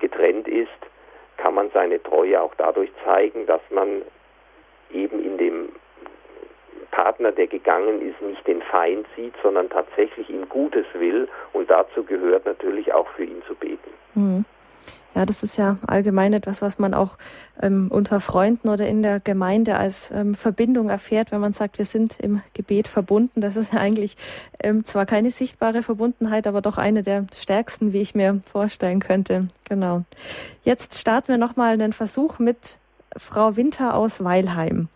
getrennt ist, kann man seine Treue auch dadurch zeigen, dass man eben in dem Partner, der gegangen ist, nicht den Feind sieht, sondern tatsächlich ihm Gutes will. Und dazu gehört natürlich auch für ihn zu beten. Mhm. Ja, das ist ja allgemein etwas, was man auch ähm, unter Freunden oder in der Gemeinde als ähm, Verbindung erfährt, wenn man sagt, wir sind im Gebet verbunden. Das ist ja eigentlich ähm, zwar keine sichtbare Verbundenheit, aber doch eine der stärksten, wie ich mir vorstellen könnte. Genau. Jetzt starten wir nochmal einen Versuch mit Frau Winter aus Weilheim.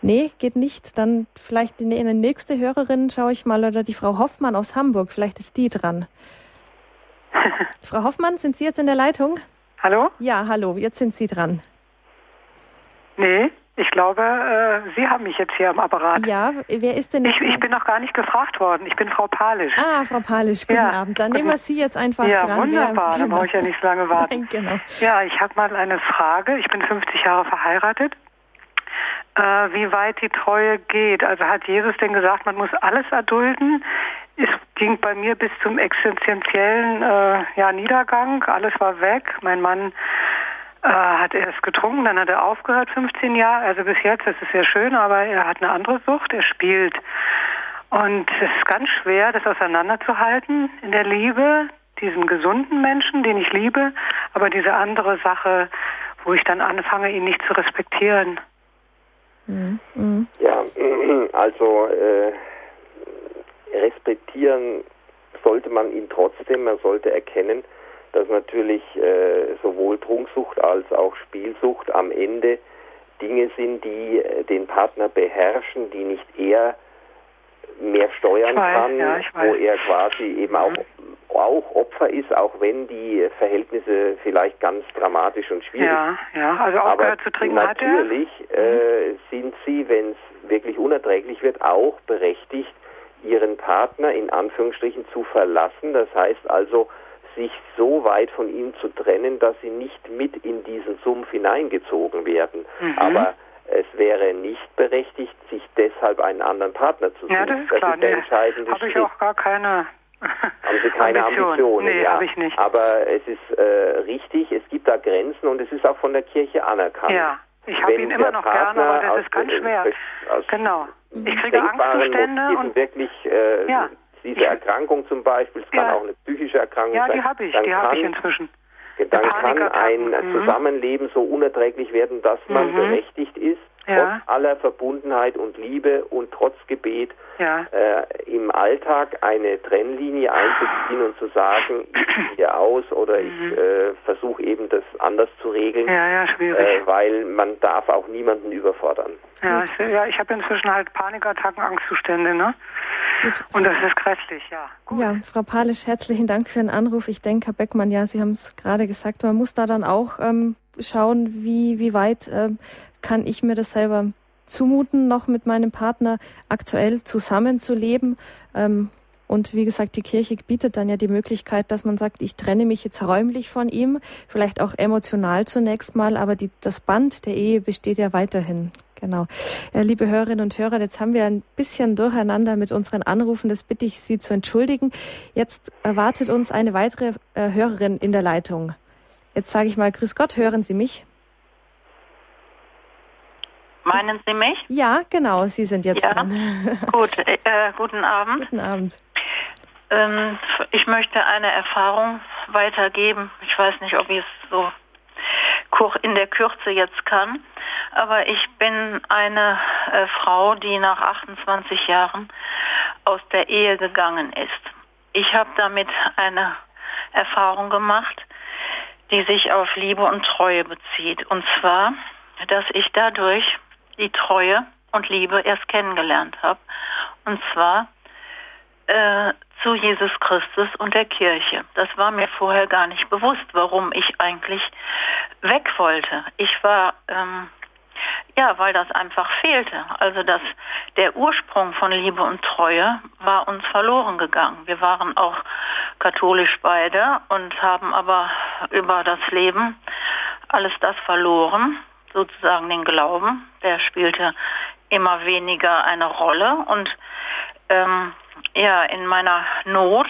Nee, geht nicht. Dann vielleicht die nächste Hörerin schaue ich mal oder die Frau Hoffmann aus Hamburg. Vielleicht ist die dran. Frau Hoffmann, sind Sie jetzt in der Leitung? Hallo? Ja, hallo, jetzt sind Sie dran. Nee, ich glaube, äh, Sie haben mich jetzt hier am Apparat. Ja, wer ist denn ich, ich bin noch gar nicht gefragt worden. Ich bin Frau Palisch. Ah, Frau Palisch, guten ja. Abend. Dann nehmen wir Sie jetzt einfach ja, dran. Ja, wunderbar, wer, dann brauche ich ja nicht so lange warten. Nein, genau. Ja, ich habe mal eine Frage. Ich bin 50 Jahre verheiratet. Äh, wie weit die Treue geht. Also hat Jesus denn gesagt, man muss alles erdulden? Es ging bei mir bis zum existenziellen äh, ja, Niedergang. Alles war weg. Mein Mann äh, hat erst getrunken, dann hat er aufgehört, 15 Jahre. Also bis jetzt, das ist sehr schön, aber er hat eine andere Sucht. Er spielt. Und es ist ganz schwer, das auseinanderzuhalten in der Liebe, diesen gesunden Menschen, den ich liebe, aber diese andere Sache, wo ich dann anfange, ihn nicht zu respektieren. Mhm. Mhm. Ja, also äh, respektieren sollte man ihn trotzdem. Man sollte erkennen, dass natürlich äh, sowohl Trunksucht als auch Spielsucht am Ende Dinge sind, die äh, den Partner beherrschen, die nicht er mehr steuern weiß, kann, ja, wo er quasi eben mhm. auch, auch Opfer ist, auch wenn die Verhältnisse vielleicht ganz dramatisch und schwierig sind. Ja, ja, also aufgehört zu trinken natürlich, hat er. Äh, mhm. sind sie, wenn es wirklich unerträglich wird, auch berechtigt, ihren Partner in Anführungsstrichen zu verlassen. Das heißt also, sich so weit von ihm zu trennen, dass sie nicht mit in diesen Sumpf hineingezogen werden. Mhm. Aber es wäre nicht berechtigt, sich deshalb einen anderen Partner zu suchen. Ja, das ist das klar. Ist der nee, entscheidende habe ich auch gar keine haben Sie keine Ambition. Ambitionen? Nee, ja. habe ich nicht. Aber es ist äh, richtig, es gibt da Grenzen und es ist auch von der Kirche anerkannt. Ja, ich habe ihn immer noch gerne, aber das ist ganz schwer. Genau. Ich kriege Angstzustände und wirklich äh, ja. diese Erkrankung zum Beispiel, es kann ja. auch eine psychische Erkrankung sein. Ja, die habe ich, die habe ich inzwischen. Dann kann ein mhm. Zusammenleben so unerträglich werden, dass man mhm. berechtigt ist, ja. trotz aller Verbundenheit und Liebe und trotz Gebet ja. äh, im Alltag eine Trennlinie einzuziehen und zu sagen, ich gehe aus oder mhm. ich äh, versuche eben das anders zu regeln, ja, ja, schwierig. Äh, weil man darf auch niemanden überfordern. Ja, ich, ja, ich habe inzwischen halt Panikattacken, Angstzustände, ne? Gut. Und das ist grässlich, ja. Gut. Ja, Frau Palisch, herzlichen Dank für den Anruf. Ich denke, Herr Beckmann, ja, Sie haben es gerade gesagt, man muss da dann auch ähm, schauen, wie, wie weit ähm, kann ich mir das selber zumuten, noch mit meinem Partner aktuell zusammenzuleben. Ähm, und wie gesagt, die Kirche bietet dann ja die Möglichkeit, dass man sagt, ich trenne mich jetzt räumlich von ihm, vielleicht auch emotional zunächst mal, aber die, das Band der Ehe besteht ja weiterhin. Genau. Ja, liebe Hörerinnen und Hörer, jetzt haben wir ein bisschen durcheinander mit unseren Anrufen. Das bitte ich Sie zu entschuldigen. Jetzt erwartet uns eine weitere äh, Hörerin in der Leitung. Jetzt sage ich mal, Grüß Gott, hören Sie mich? Meinen Sie mich? Ja, genau, Sie sind jetzt ja. dran. Gut, äh, guten Abend. Guten Abend. Ähm, ich möchte eine Erfahrung weitergeben. Ich weiß nicht, ob ich es so in der Kürze jetzt kann, aber ich bin eine äh, Frau, die nach 28 Jahren aus der Ehe gegangen ist. Ich habe damit eine Erfahrung gemacht, die sich auf Liebe und Treue bezieht. Und zwar, dass ich dadurch die Treue und Liebe erst kennengelernt habe. Und zwar äh, zu Jesus Christus und der Kirche. Das war mir vorher gar nicht bewusst, warum ich eigentlich weg wollte. Ich war, ähm, ja, weil das einfach fehlte. Also dass der Ursprung von Liebe und Treue war uns verloren gegangen. Wir waren auch katholisch beide und haben aber über das Leben alles das verloren, sozusagen den Glauben. Der spielte immer weniger eine Rolle und ähm, ja, in meiner Not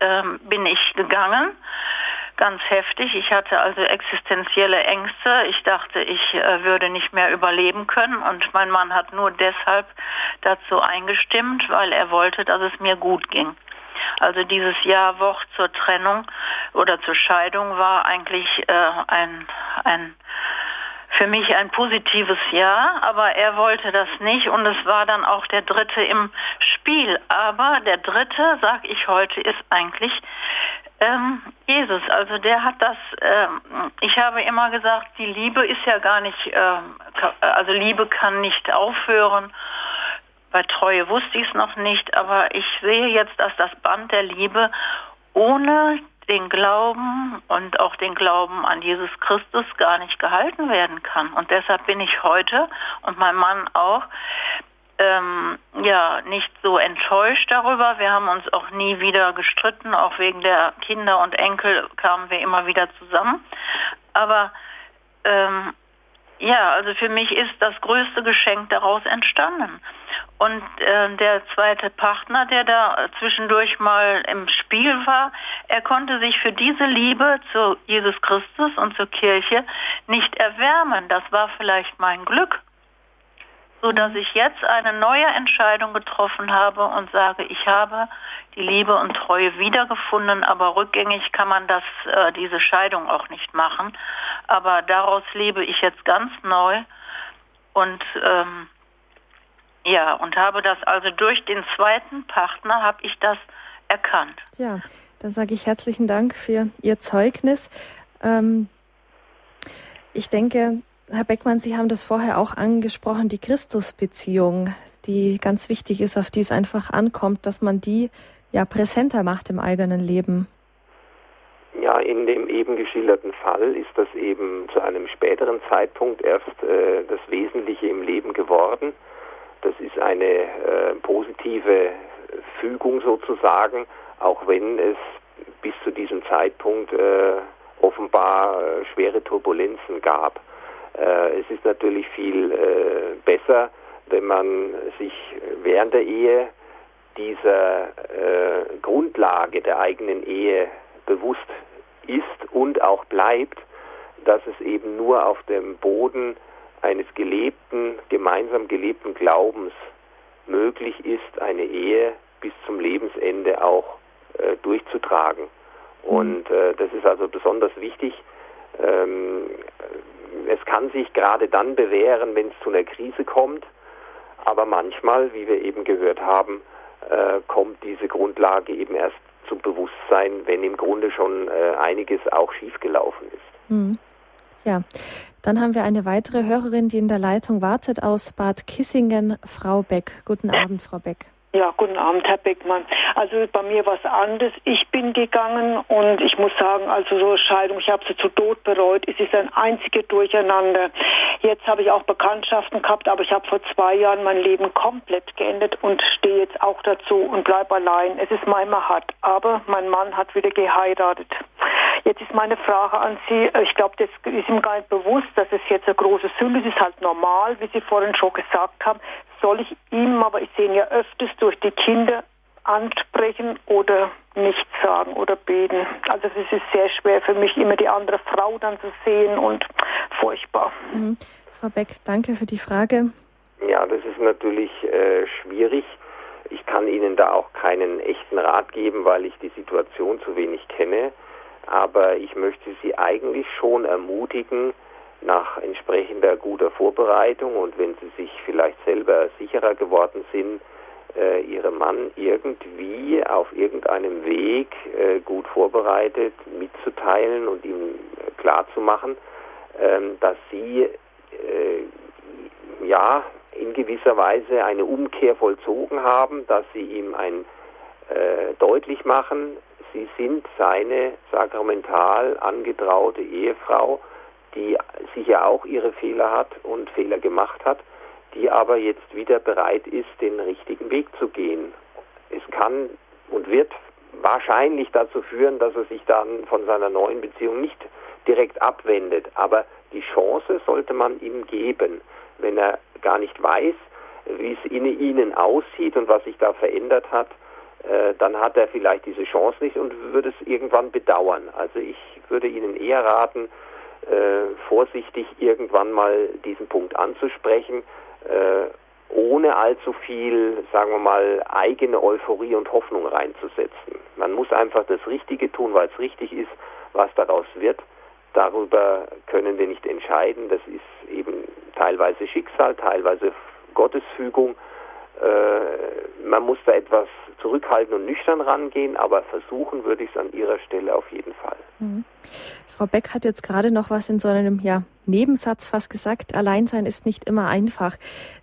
ähm, bin ich gegangen, ganz heftig. Ich hatte also existenzielle Ängste. Ich dachte, ich äh, würde nicht mehr überleben können und mein Mann hat nur deshalb dazu eingestimmt, weil er wollte, dass es mir gut ging. Also dieses Jahrwoch zur Trennung oder zur Scheidung war eigentlich äh, ein, ein für mich ein positives Jahr, aber er wollte das nicht und es war dann auch der dritte im Spiel. Aber der dritte, sag ich heute, ist eigentlich ähm, Jesus. Also der hat das, ähm, ich habe immer gesagt, die Liebe ist ja gar nicht, ähm, also Liebe kann nicht aufhören. Bei Treue wusste ich es noch nicht, aber ich sehe jetzt, dass das Band der Liebe ohne den Glauben und auch den Glauben an Jesus Christus gar nicht gehalten werden kann. Und deshalb bin ich heute und mein Mann auch ähm, ja nicht so enttäuscht darüber. Wir haben uns auch nie wieder gestritten, auch wegen der Kinder und Enkel kamen wir immer wieder zusammen. Aber ähm, ja, also für mich ist das größte Geschenk daraus entstanden. Und äh, der zweite Partner, der da zwischendurch mal im Spiel war, er konnte sich für diese Liebe zu Jesus Christus und zur Kirche nicht erwärmen. Das war vielleicht mein Glück, so dass ich jetzt eine neue Entscheidung getroffen habe und sage, ich habe die Liebe und Treue wiedergefunden, aber rückgängig kann man das, äh, diese Scheidung auch nicht machen. Aber daraus lebe ich jetzt ganz neu und ähm, ja, und habe das also durch den zweiten Partner habe ich das erkannt. Ja, dann sage ich herzlichen Dank für Ihr Zeugnis. Ähm, ich denke, Herr Beckmann, Sie haben das vorher auch angesprochen, die Christusbeziehung, die ganz wichtig ist, auf die es einfach ankommt, dass man die ja präsenter macht im eigenen Leben. Ja, in dem eben geschilderten Fall ist das eben zu einem späteren Zeitpunkt erst äh, das Wesentliche im Leben geworden. Das ist eine äh, positive Fügung sozusagen, auch wenn es bis zu diesem Zeitpunkt äh, offenbar äh, schwere Turbulenzen gab. Äh, es ist natürlich viel äh, besser, wenn man sich während der Ehe dieser äh, Grundlage der eigenen Ehe bewusst ist und auch bleibt, dass es eben nur auf dem Boden eines gelebten, gemeinsam gelebten Glaubens möglich ist, eine Ehe bis zum Lebensende auch äh, durchzutragen. Und äh, das ist also besonders wichtig. Ähm, es kann sich gerade dann bewähren, wenn es zu einer Krise kommt, aber manchmal, wie wir eben gehört haben, äh, kommt diese Grundlage eben erst zum Bewusstsein, wenn im Grunde schon äh, einiges auch schiefgelaufen ist. Mhm. Ja, dann haben wir eine weitere Hörerin, die in der Leitung wartet aus Bad Kissingen, Frau Beck. Guten Abend, Frau Beck. Ja, guten Abend, Herr Beckmann. Also bei mir war es anders. Ich bin gegangen und ich muss sagen, also so Scheidung, ich habe sie zu Tod bereut. Es ist ein einziges Durcheinander. Jetzt habe ich auch Bekanntschaften gehabt, aber ich habe vor zwei Jahren mein Leben komplett geändert und stehe jetzt auch dazu und bleibe allein. Es ist manchmal hart, aber mein Mann hat wieder geheiratet. Jetzt ist meine Frage an Sie. Ich glaube, das ist ihm gar nicht bewusst, dass es jetzt eine große Sünde ist. Es ist halt normal, wie Sie vorhin schon gesagt haben soll ich ihm, aber ich sehe ihn ja öfters durch die Kinder ansprechen oder nichts sagen oder beten. Also es ist sehr schwer für mich, immer die andere Frau dann zu sehen und furchtbar. Mhm. Frau Beck, danke für die Frage. Ja, das ist natürlich äh, schwierig. Ich kann Ihnen da auch keinen echten Rat geben, weil ich die Situation zu wenig kenne. Aber ich möchte Sie eigentlich schon ermutigen, nach entsprechender guter Vorbereitung und wenn sie sich vielleicht selber sicherer geworden sind, äh, ihrem Mann irgendwie auf irgendeinem Weg äh, gut vorbereitet mitzuteilen und ihm äh, klarzumachen, ähm, dass sie äh, ja in gewisser Weise eine Umkehr vollzogen haben, dass sie ihm ein äh, deutlich machen, sie sind seine sakramental angetraute Ehefrau die sicher auch ihre Fehler hat und Fehler gemacht hat, die aber jetzt wieder bereit ist, den richtigen Weg zu gehen. Es kann und wird wahrscheinlich dazu führen, dass er sich dann von seiner neuen Beziehung nicht direkt abwendet. Aber die Chance sollte man ihm geben, wenn er gar nicht weiß, wie es in ihnen aussieht und was sich da verändert hat, äh, dann hat er vielleicht diese Chance nicht und würde es irgendwann bedauern. Also ich würde Ihnen eher raten, vorsichtig irgendwann mal diesen Punkt anzusprechen, äh, ohne allzu viel, sagen wir mal, eigene Euphorie und Hoffnung reinzusetzen. Man muss einfach das Richtige tun, weil es richtig ist, was daraus wird. Darüber können wir nicht entscheiden. Das ist eben teilweise Schicksal, teilweise Gottesfügung. Äh, man muss da etwas zurückhaltend und nüchtern rangehen, aber versuchen würde ich es an Ihrer Stelle auf jeden Fall. Mhm. Frau Beck hat jetzt gerade noch was in so einem ja, Nebensatz fast gesagt. Allein sein ist nicht immer einfach.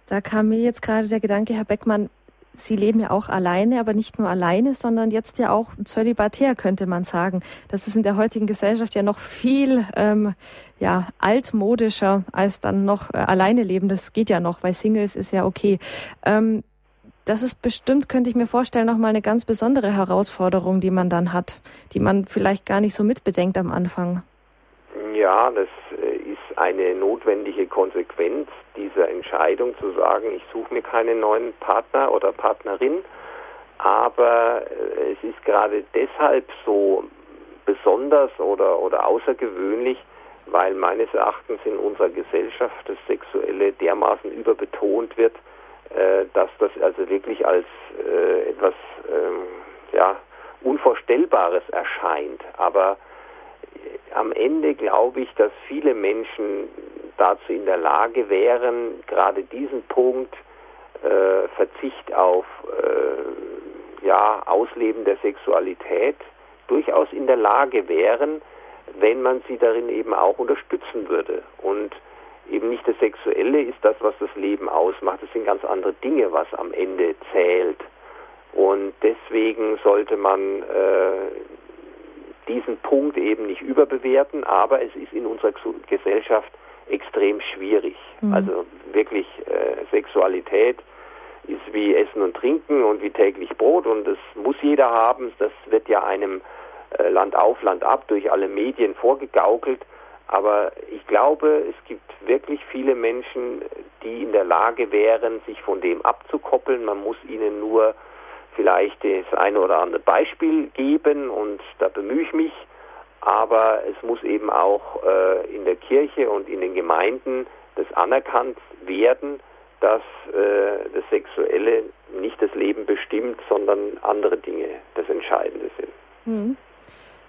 Da kam mir jetzt gerade der Gedanke, Herr Beckmann, Sie leben ja auch alleine, aber nicht nur alleine, sondern jetzt ja auch zölibatär, könnte man sagen. Das ist in der heutigen Gesellschaft ja noch viel ähm, ja, altmodischer als dann noch äh, alleine leben. Das geht ja noch, weil Singles ist ja okay. Ähm, das ist bestimmt, könnte ich mir vorstellen, nochmal eine ganz besondere Herausforderung, die man dann hat, die man vielleicht gar nicht so mitbedenkt am Anfang. Ja, das äh, ist eine notwendige Konsequenz dieser Entscheidung zu sagen, ich suche mir keinen neuen Partner oder Partnerin. Aber äh, es ist gerade deshalb so besonders oder, oder außergewöhnlich, weil meines Erachtens in unserer Gesellschaft das Sexuelle dermaßen überbetont wird, dass das also wirklich als äh, etwas ähm, ja, Unvorstellbares erscheint. Aber äh, am Ende glaube ich, dass viele Menschen dazu in der Lage wären, gerade diesen Punkt äh, Verzicht auf äh, ja, Ausleben der Sexualität durchaus in der Lage wären, wenn man sie darin eben auch unterstützen würde. Und eben nicht das Sexuelle ist das, was das Leben ausmacht. Es sind ganz andere Dinge, was am Ende zählt. Und deswegen sollte man äh, diesen Punkt eben nicht überbewerten, aber es ist in unserer Gesellschaft extrem schwierig. Mhm. Also wirklich äh, Sexualität ist wie Essen und Trinken und wie täglich Brot und das muss jeder haben. Das wird ja einem äh, Land auf, Land ab durch alle Medien vorgegaukelt. Aber ich glaube, es gibt wirklich viele Menschen, die in der Lage wären, sich von dem abzukoppeln. Man muss ihnen nur vielleicht das eine oder andere Beispiel geben und da bemühe ich mich. Aber es muss eben auch äh, in der Kirche und in den Gemeinden das anerkannt werden, dass äh, das Sexuelle nicht das Leben bestimmt, sondern andere Dinge das Entscheidende sind. Mhm.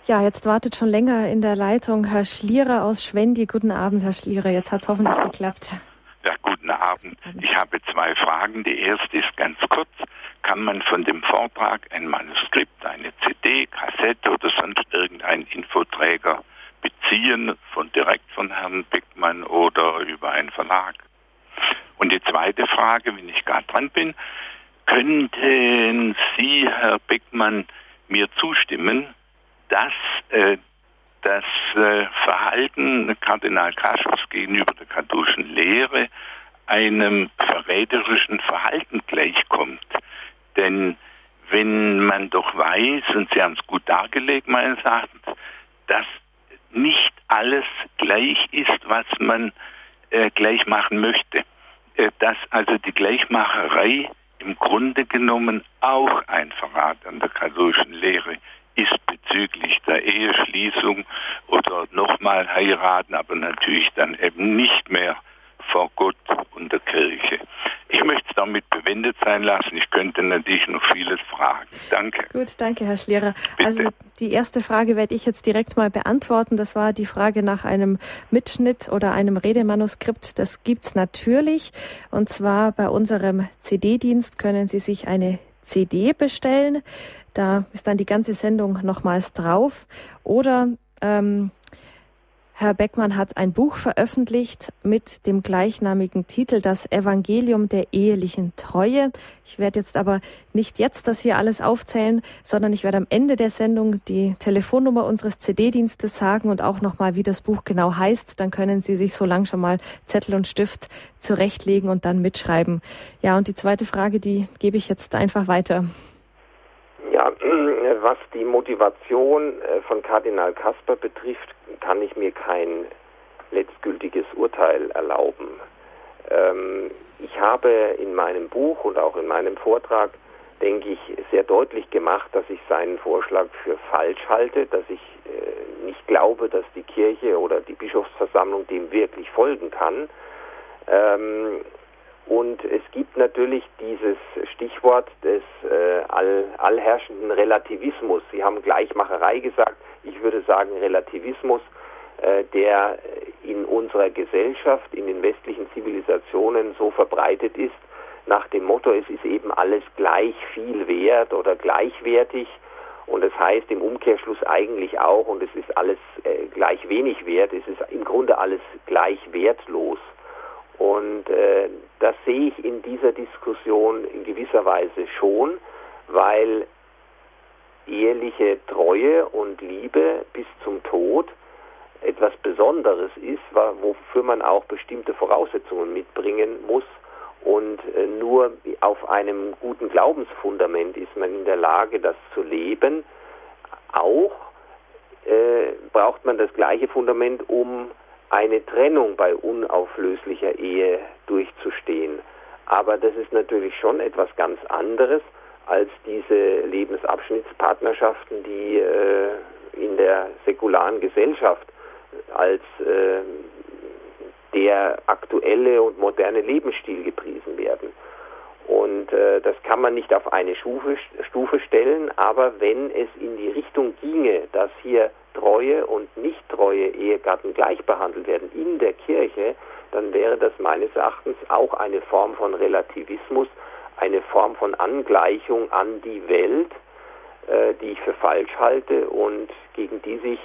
Ja, jetzt wartet schon länger in der Leitung Herr Schlierer aus Schwendi. Guten Abend, Herr Schlierer. Jetzt hat es hoffentlich geklappt. Ja, guten Abend. Ich habe zwei Fragen. Die erste ist ganz kurz. Kann man von dem Vortrag ein Manuskript, eine CD, Kassette oder sonst irgendeinen Infoträger beziehen, von direkt von Herrn Beckmann oder über einen Verlag? Und die zweite Frage, wenn ich gerade dran bin, könnten Sie, Herr Beckmann, mir zustimmen, dass äh, das äh, Verhalten Kardinal Kaspers gegenüber der katholischen Lehre einem verräterischen Verhalten gleichkommt. Denn wenn man doch weiß, und Sie haben es gut dargelegt, meines Erachtens, dass nicht alles gleich ist, was man äh, gleich machen möchte. Äh, dass also die Gleichmacherei im Grunde genommen auch ein Verrat an der katholischen Lehre ist bezüglich der Eheschließung oder nochmal heiraten, aber natürlich dann eben nicht mehr vor Gott und der Kirche. Ich möchte es damit bewendet sein lassen. Ich könnte natürlich noch vieles fragen. Danke. Gut, danke, Herr Schlierer. Bitte. Also die erste Frage werde ich jetzt direkt mal beantworten. Das war die Frage nach einem Mitschnitt oder einem Redemanuskript. Das gibt es natürlich. Und zwar bei unserem CD-Dienst können Sie sich eine CD bestellen. Da ist dann die ganze Sendung nochmals drauf. Oder ähm, Herr Beckmann hat ein Buch veröffentlicht mit dem gleichnamigen Titel Das Evangelium der ehelichen Treue. Ich werde jetzt aber nicht jetzt das hier alles aufzählen, sondern ich werde am Ende der Sendung die Telefonnummer unseres CD-Dienstes sagen und auch nochmal, wie das Buch genau heißt. Dann können Sie sich so lang schon mal Zettel und Stift zurechtlegen und dann mitschreiben. Ja, und die zweite Frage, die gebe ich jetzt einfach weiter. Ja, was die Motivation äh, von Kardinal Kasper betrifft, kann ich mir kein letztgültiges Urteil erlauben. Ähm, ich habe in meinem Buch und auch in meinem Vortrag, denke ich, sehr deutlich gemacht, dass ich seinen Vorschlag für falsch halte, dass ich äh, nicht glaube, dass die Kirche oder die Bischofsversammlung dem wirklich folgen kann. Und es gibt natürlich dieses Stichwort des äh, all, allherrschenden Relativismus. Sie haben Gleichmacherei gesagt. Ich würde sagen Relativismus, äh, der in unserer Gesellschaft, in den westlichen Zivilisationen so verbreitet ist, nach dem Motto, es ist eben alles gleich viel wert oder gleichwertig. Und das heißt im Umkehrschluss eigentlich auch, und es ist alles äh, gleich wenig wert, es ist im Grunde alles gleich wertlos. Und äh, das sehe ich in dieser Diskussion in gewisser Weise schon, weil eheliche Treue und Liebe bis zum Tod etwas Besonderes ist, wofür man auch bestimmte Voraussetzungen mitbringen muss. Und äh, nur auf einem guten Glaubensfundament ist man in der Lage, das zu leben. Auch äh, braucht man das gleiche Fundament, um eine Trennung bei unauflöslicher Ehe durchzustehen. Aber das ist natürlich schon etwas ganz anderes als diese Lebensabschnittspartnerschaften, die äh, in der säkularen Gesellschaft als äh, der aktuelle und moderne Lebensstil gepriesen werden. Und äh, das kann man nicht auf eine Stufe, Stufe stellen, aber wenn es in die Richtung ginge, dass hier treue und nicht treue Ehegatten gleich behandelt werden in der Kirche, dann wäre das meines Erachtens auch eine Form von Relativismus, eine Form von Angleichung an die Welt, äh, die ich für falsch halte und gegen die sich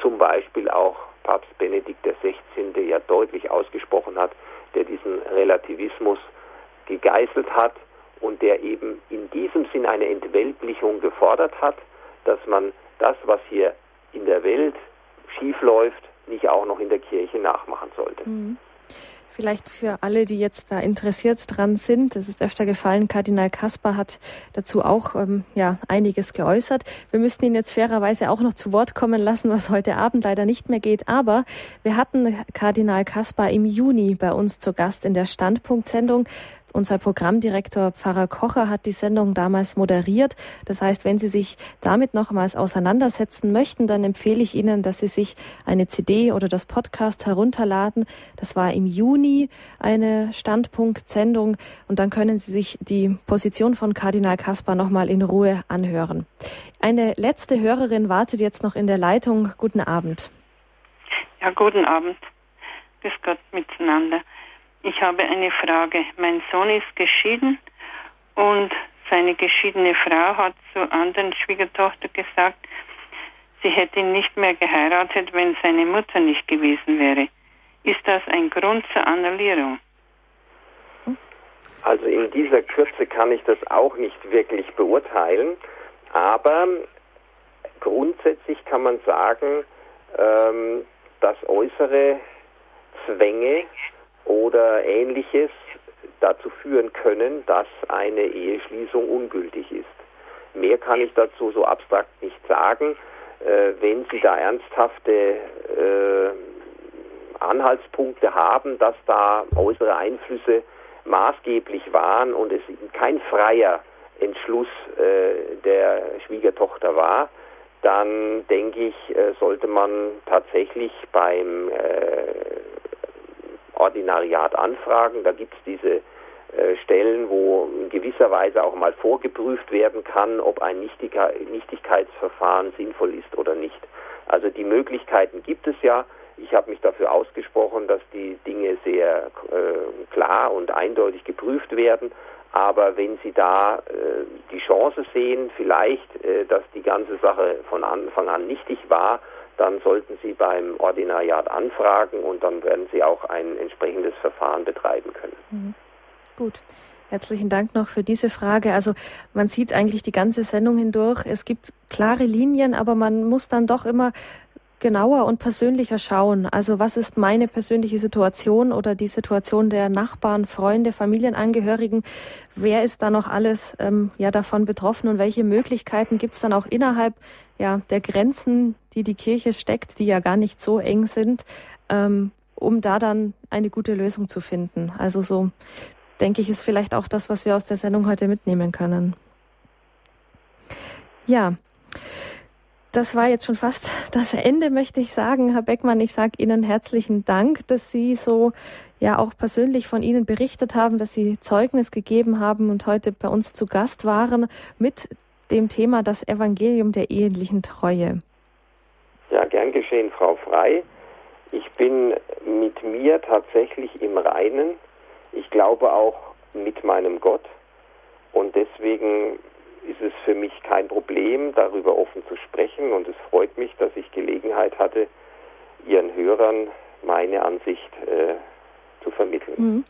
zum Beispiel auch Papst Benedikt XVI. ja deutlich ausgesprochen hat, der diesen Relativismus gegeißelt hat und der eben in diesem Sinn eine Entweltlichung gefordert hat, dass man das, was hier in der Welt schiefläuft, nicht auch noch in der Kirche nachmachen sollte. Mhm. Vielleicht für alle, die jetzt da interessiert dran sind, es ist öfter gefallen, Kardinal Kaspar hat dazu auch ähm, ja, einiges geäußert. Wir müssten ihn jetzt fairerweise auch noch zu Wort kommen lassen, was heute Abend leider nicht mehr geht. Aber wir hatten Kardinal Kaspar im Juni bei uns zu Gast in der Standpunktsendung. Unser Programmdirektor Pfarrer Kocher hat die Sendung damals moderiert. Das heißt, wenn Sie sich damit nochmals auseinandersetzen möchten, dann empfehle ich Ihnen, dass Sie sich eine CD oder das Podcast herunterladen. Das war im Juni eine Standpunktsendung und dann können Sie sich die Position von Kardinal Kaspar nochmal in Ruhe anhören. Eine letzte Hörerin wartet jetzt noch in der Leitung. Guten Abend. Ja, guten Abend. Grüß Gott miteinander. Ich habe eine Frage. Mein Sohn ist geschieden und seine geschiedene Frau hat zur anderen Schwiegertochter gesagt, sie hätte ihn nicht mehr geheiratet, wenn seine Mutter nicht gewesen wäre. Ist das ein Grund zur Annullierung? Also in dieser Kürze kann ich das auch nicht wirklich beurteilen, aber grundsätzlich kann man sagen, ähm, dass äußere Zwänge oder ähnliches dazu führen können, dass eine Eheschließung ungültig ist. Mehr kann ich dazu so abstrakt nicht sagen. Äh, wenn Sie da ernsthafte äh, Anhaltspunkte haben, dass da äußere Einflüsse maßgeblich waren und es kein freier Entschluss äh, der Schwiegertochter war, dann denke ich, äh, sollte man tatsächlich beim äh, Ordinariat anfragen. Da gibt es diese äh, Stellen, wo in gewisser Weise auch mal vorgeprüft werden kann, ob ein Nichtigkeitsverfahren sinnvoll ist oder nicht. Also die Möglichkeiten gibt es ja. Ich habe mich dafür ausgesprochen, dass die Dinge sehr äh, klar und eindeutig geprüft werden. Aber wenn Sie da äh, die Chance sehen, vielleicht, äh, dass die ganze Sache von Anfang an nichtig war, dann sollten Sie beim Ordinariat anfragen und dann werden Sie auch ein entsprechendes Verfahren betreiben können. Mhm. Gut. Herzlichen Dank noch für diese Frage. Also man sieht eigentlich die ganze Sendung hindurch. Es gibt klare Linien, aber man muss dann doch immer genauer und persönlicher schauen. Also was ist meine persönliche Situation oder die Situation der Nachbarn, Freunde, Familienangehörigen? Wer ist da noch alles ähm, ja davon betroffen und welche Möglichkeiten gibt es dann auch innerhalb ja der Grenzen, die die Kirche steckt, die ja gar nicht so eng sind, ähm, um da dann eine gute Lösung zu finden? Also so denke ich ist vielleicht auch das, was wir aus der Sendung heute mitnehmen können. Ja. Das war jetzt schon fast das Ende, möchte ich sagen. Herr Beckmann, ich sage Ihnen herzlichen Dank, dass Sie so ja auch persönlich von Ihnen berichtet haben, dass Sie Zeugnis gegeben haben und heute bei uns zu Gast waren mit dem Thema das Evangelium der ehelichen Treue. Ja, gern geschehen, Frau Frei. Ich bin mit mir tatsächlich im Reinen. Ich glaube auch mit meinem Gott. Und deswegen ist es für mich kein Problem, darüber offen zu sprechen. Und es freut mich, dass ich Gelegenheit hatte, Ihren Hörern meine Ansicht äh, zu vermitteln. Mhm.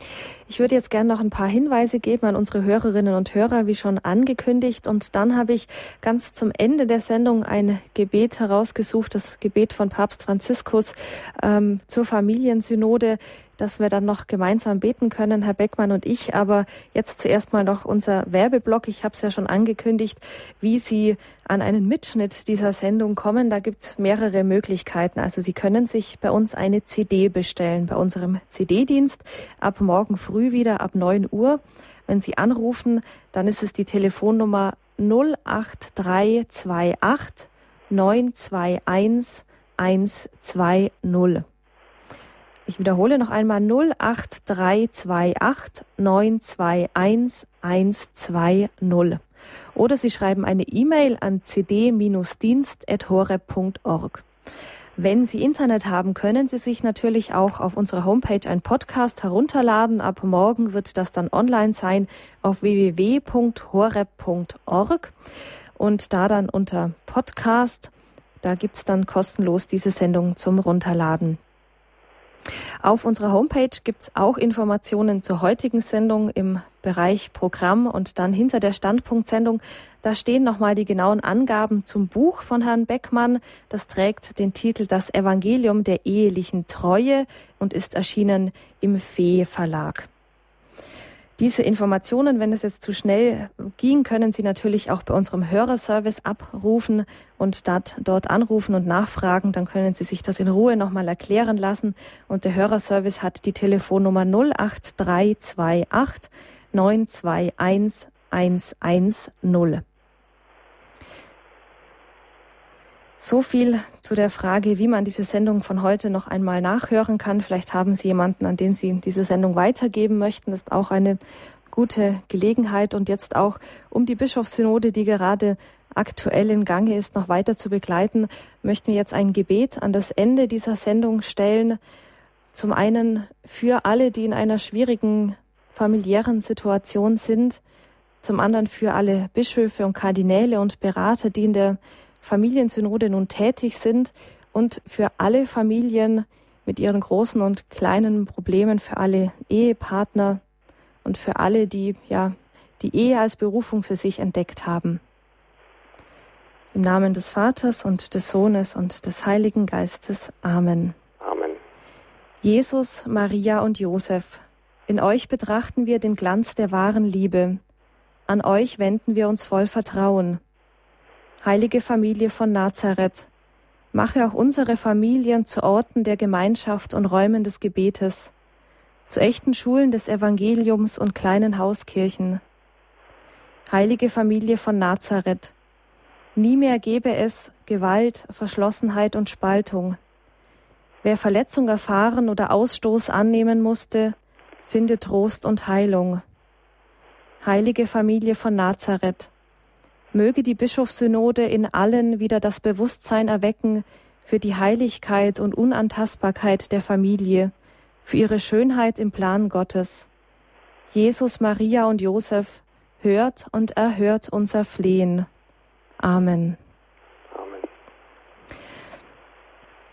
Ich würde jetzt gerne noch ein paar Hinweise geben an unsere Hörerinnen und Hörer, wie schon angekündigt. Und dann habe ich ganz zum Ende der Sendung ein Gebet herausgesucht, das Gebet von Papst Franziskus ähm, zur Familiensynode dass wir dann noch gemeinsam beten können, Herr Beckmann und ich. Aber jetzt zuerst mal noch unser Werbeblock. Ich habe es ja schon angekündigt, wie Sie an einen Mitschnitt dieser Sendung kommen. Da gibt es mehrere Möglichkeiten. Also Sie können sich bei uns eine CD bestellen, bei unserem CD-Dienst ab morgen früh wieder ab 9 Uhr. Wenn Sie anrufen, dann ist es die Telefonnummer 08328 921 120. Ich wiederhole noch einmal 08328 921 120. Oder Sie schreiben eine E-Mail an cd-dienst.horeb.org. Wenn Sie Internet haben, können Sie sich natürlich auch auf unserer Homepage ein Podcast herunterladen. Ab morgen wird das dann online sein auf www.horeb.org und da dann unter Podcast, da gibt's dann kostenlos diese Sendung zum Runterladen. Auf unserer Homepage gibt's auch Informationen zur heutigen Sendung im Bereich Programm und dann hinter der Standpunktsendung, da stehen nochmal die genauen Angaben zum Buch von Herrn Beckmann. Das trägt den Titel Das Evangelium der ehelichen Treue und ist erschienen im Fee Verlag. Diese Informationen, wenn es jetzt zu schnell ging, können Sie natürlich auch bei unserem Hörerservice abrufen und dort, dort anrufen und nachfragen. Dann können Sie sich das in Ruhe nochmal erklären lassen. Und der Hörerservice hat die Telefonnummer 08328 921 110. So viel zu der Frage, wie man diese Sendung von heute noch einmal nachhören kann. Vielleicht haben Sie jemanden, an den Sie diese Sendung weitergeben möchten. Das ist auch eine gute Gelegenheit. Und jetzt auch, um die Bischofssynode, die gerade aktuell in Gange ist, noch weiter zu begleiten, möchten wir jetzt ein Gebet an das Ende dieser Sendung stellen. Zum einen für alle, die in einer schwierigen familiären Situation sind. Zum anderen für alle Bischöfe und Kardinäle und Berater, die in der Familiensynode nun tätig sind und für alle Familien mit ihren großen und kleinen Problemen, für alle Ehepartner und für alle, die ja die Ehe als Berufung für sich entdeckt haben. Im Namen des Vaters und des Sohnes und des Heiligen Geistes. Amen. Amen. Jesus, Maria und Josef, in euch betrachten wir den Glanz der wahren Liebe. An euch wenden wir uns voll Vertrauen. Heilige Familie von Nazareth, mache auch unsere Familien zu Orten der Gemeinschaft und Räumen des Gebetes, zu echten Schulen des Evangeliums und kleinen Hauskirchen. Heilige Familie von Nazareth, nie mehr gebe es Gewalt, Verschlossenheit und Spaltung. Wer Verletzung erfahren oder Ausstoß annehmen musste, finde Trost und Heilung. Heilige Familie von Nazareth, möge die Bischofssynode in allen wieder das Bewusstsein erwecken für die Heiligkeit und Unantastbarkeit der Familie, für ihre Schönheit im Plan Gottes. Jesus, Maria und Josef, hört und erhört unser Flehen. Amen. Amen.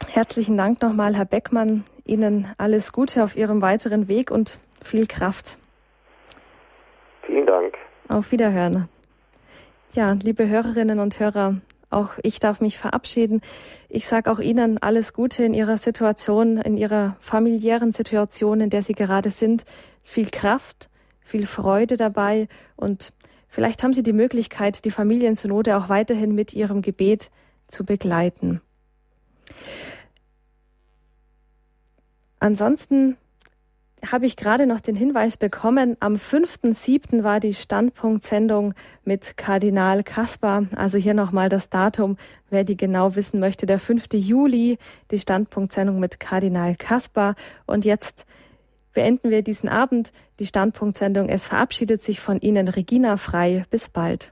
Herzlichen Dank nochmal, Herr Beckmann. Ihnen alles Gute auf Ihrem weiteren Weg und viel Kraft. Vielen Dank. Auf Wiederhören. Ja, liebe Hörerinnen und Hörer, auch ich darf mich verabschieden. Ich sage auch Ihnen alles Gute in Ihrer Situation, in Ihrer familiären Situation, in der Sie gerade sind. Viel Kraft, viel Freude dabei und vielleicht haben Sie die Möglichkeit, die Familiensynode auch weiterhin mit Ihrem Gebet zu begleiten. Ansonsten habe ich gerade noch den Hinweis bekommen, am 5.7. war die Standpunktsendung mit Kardinal Kaspar. Also hier nochmal das Datum, wer die genau wissen möchte. Der 5. Juli, die Standpunktsendung mit Kardinal Kaspar. Und jetzt beenden wir diesen Abend, die Standpunktsendung. Es verabschiedet sich von Ihnen Regina Frei. Bis bald.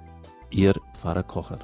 Ihr Pfarrer Kocher.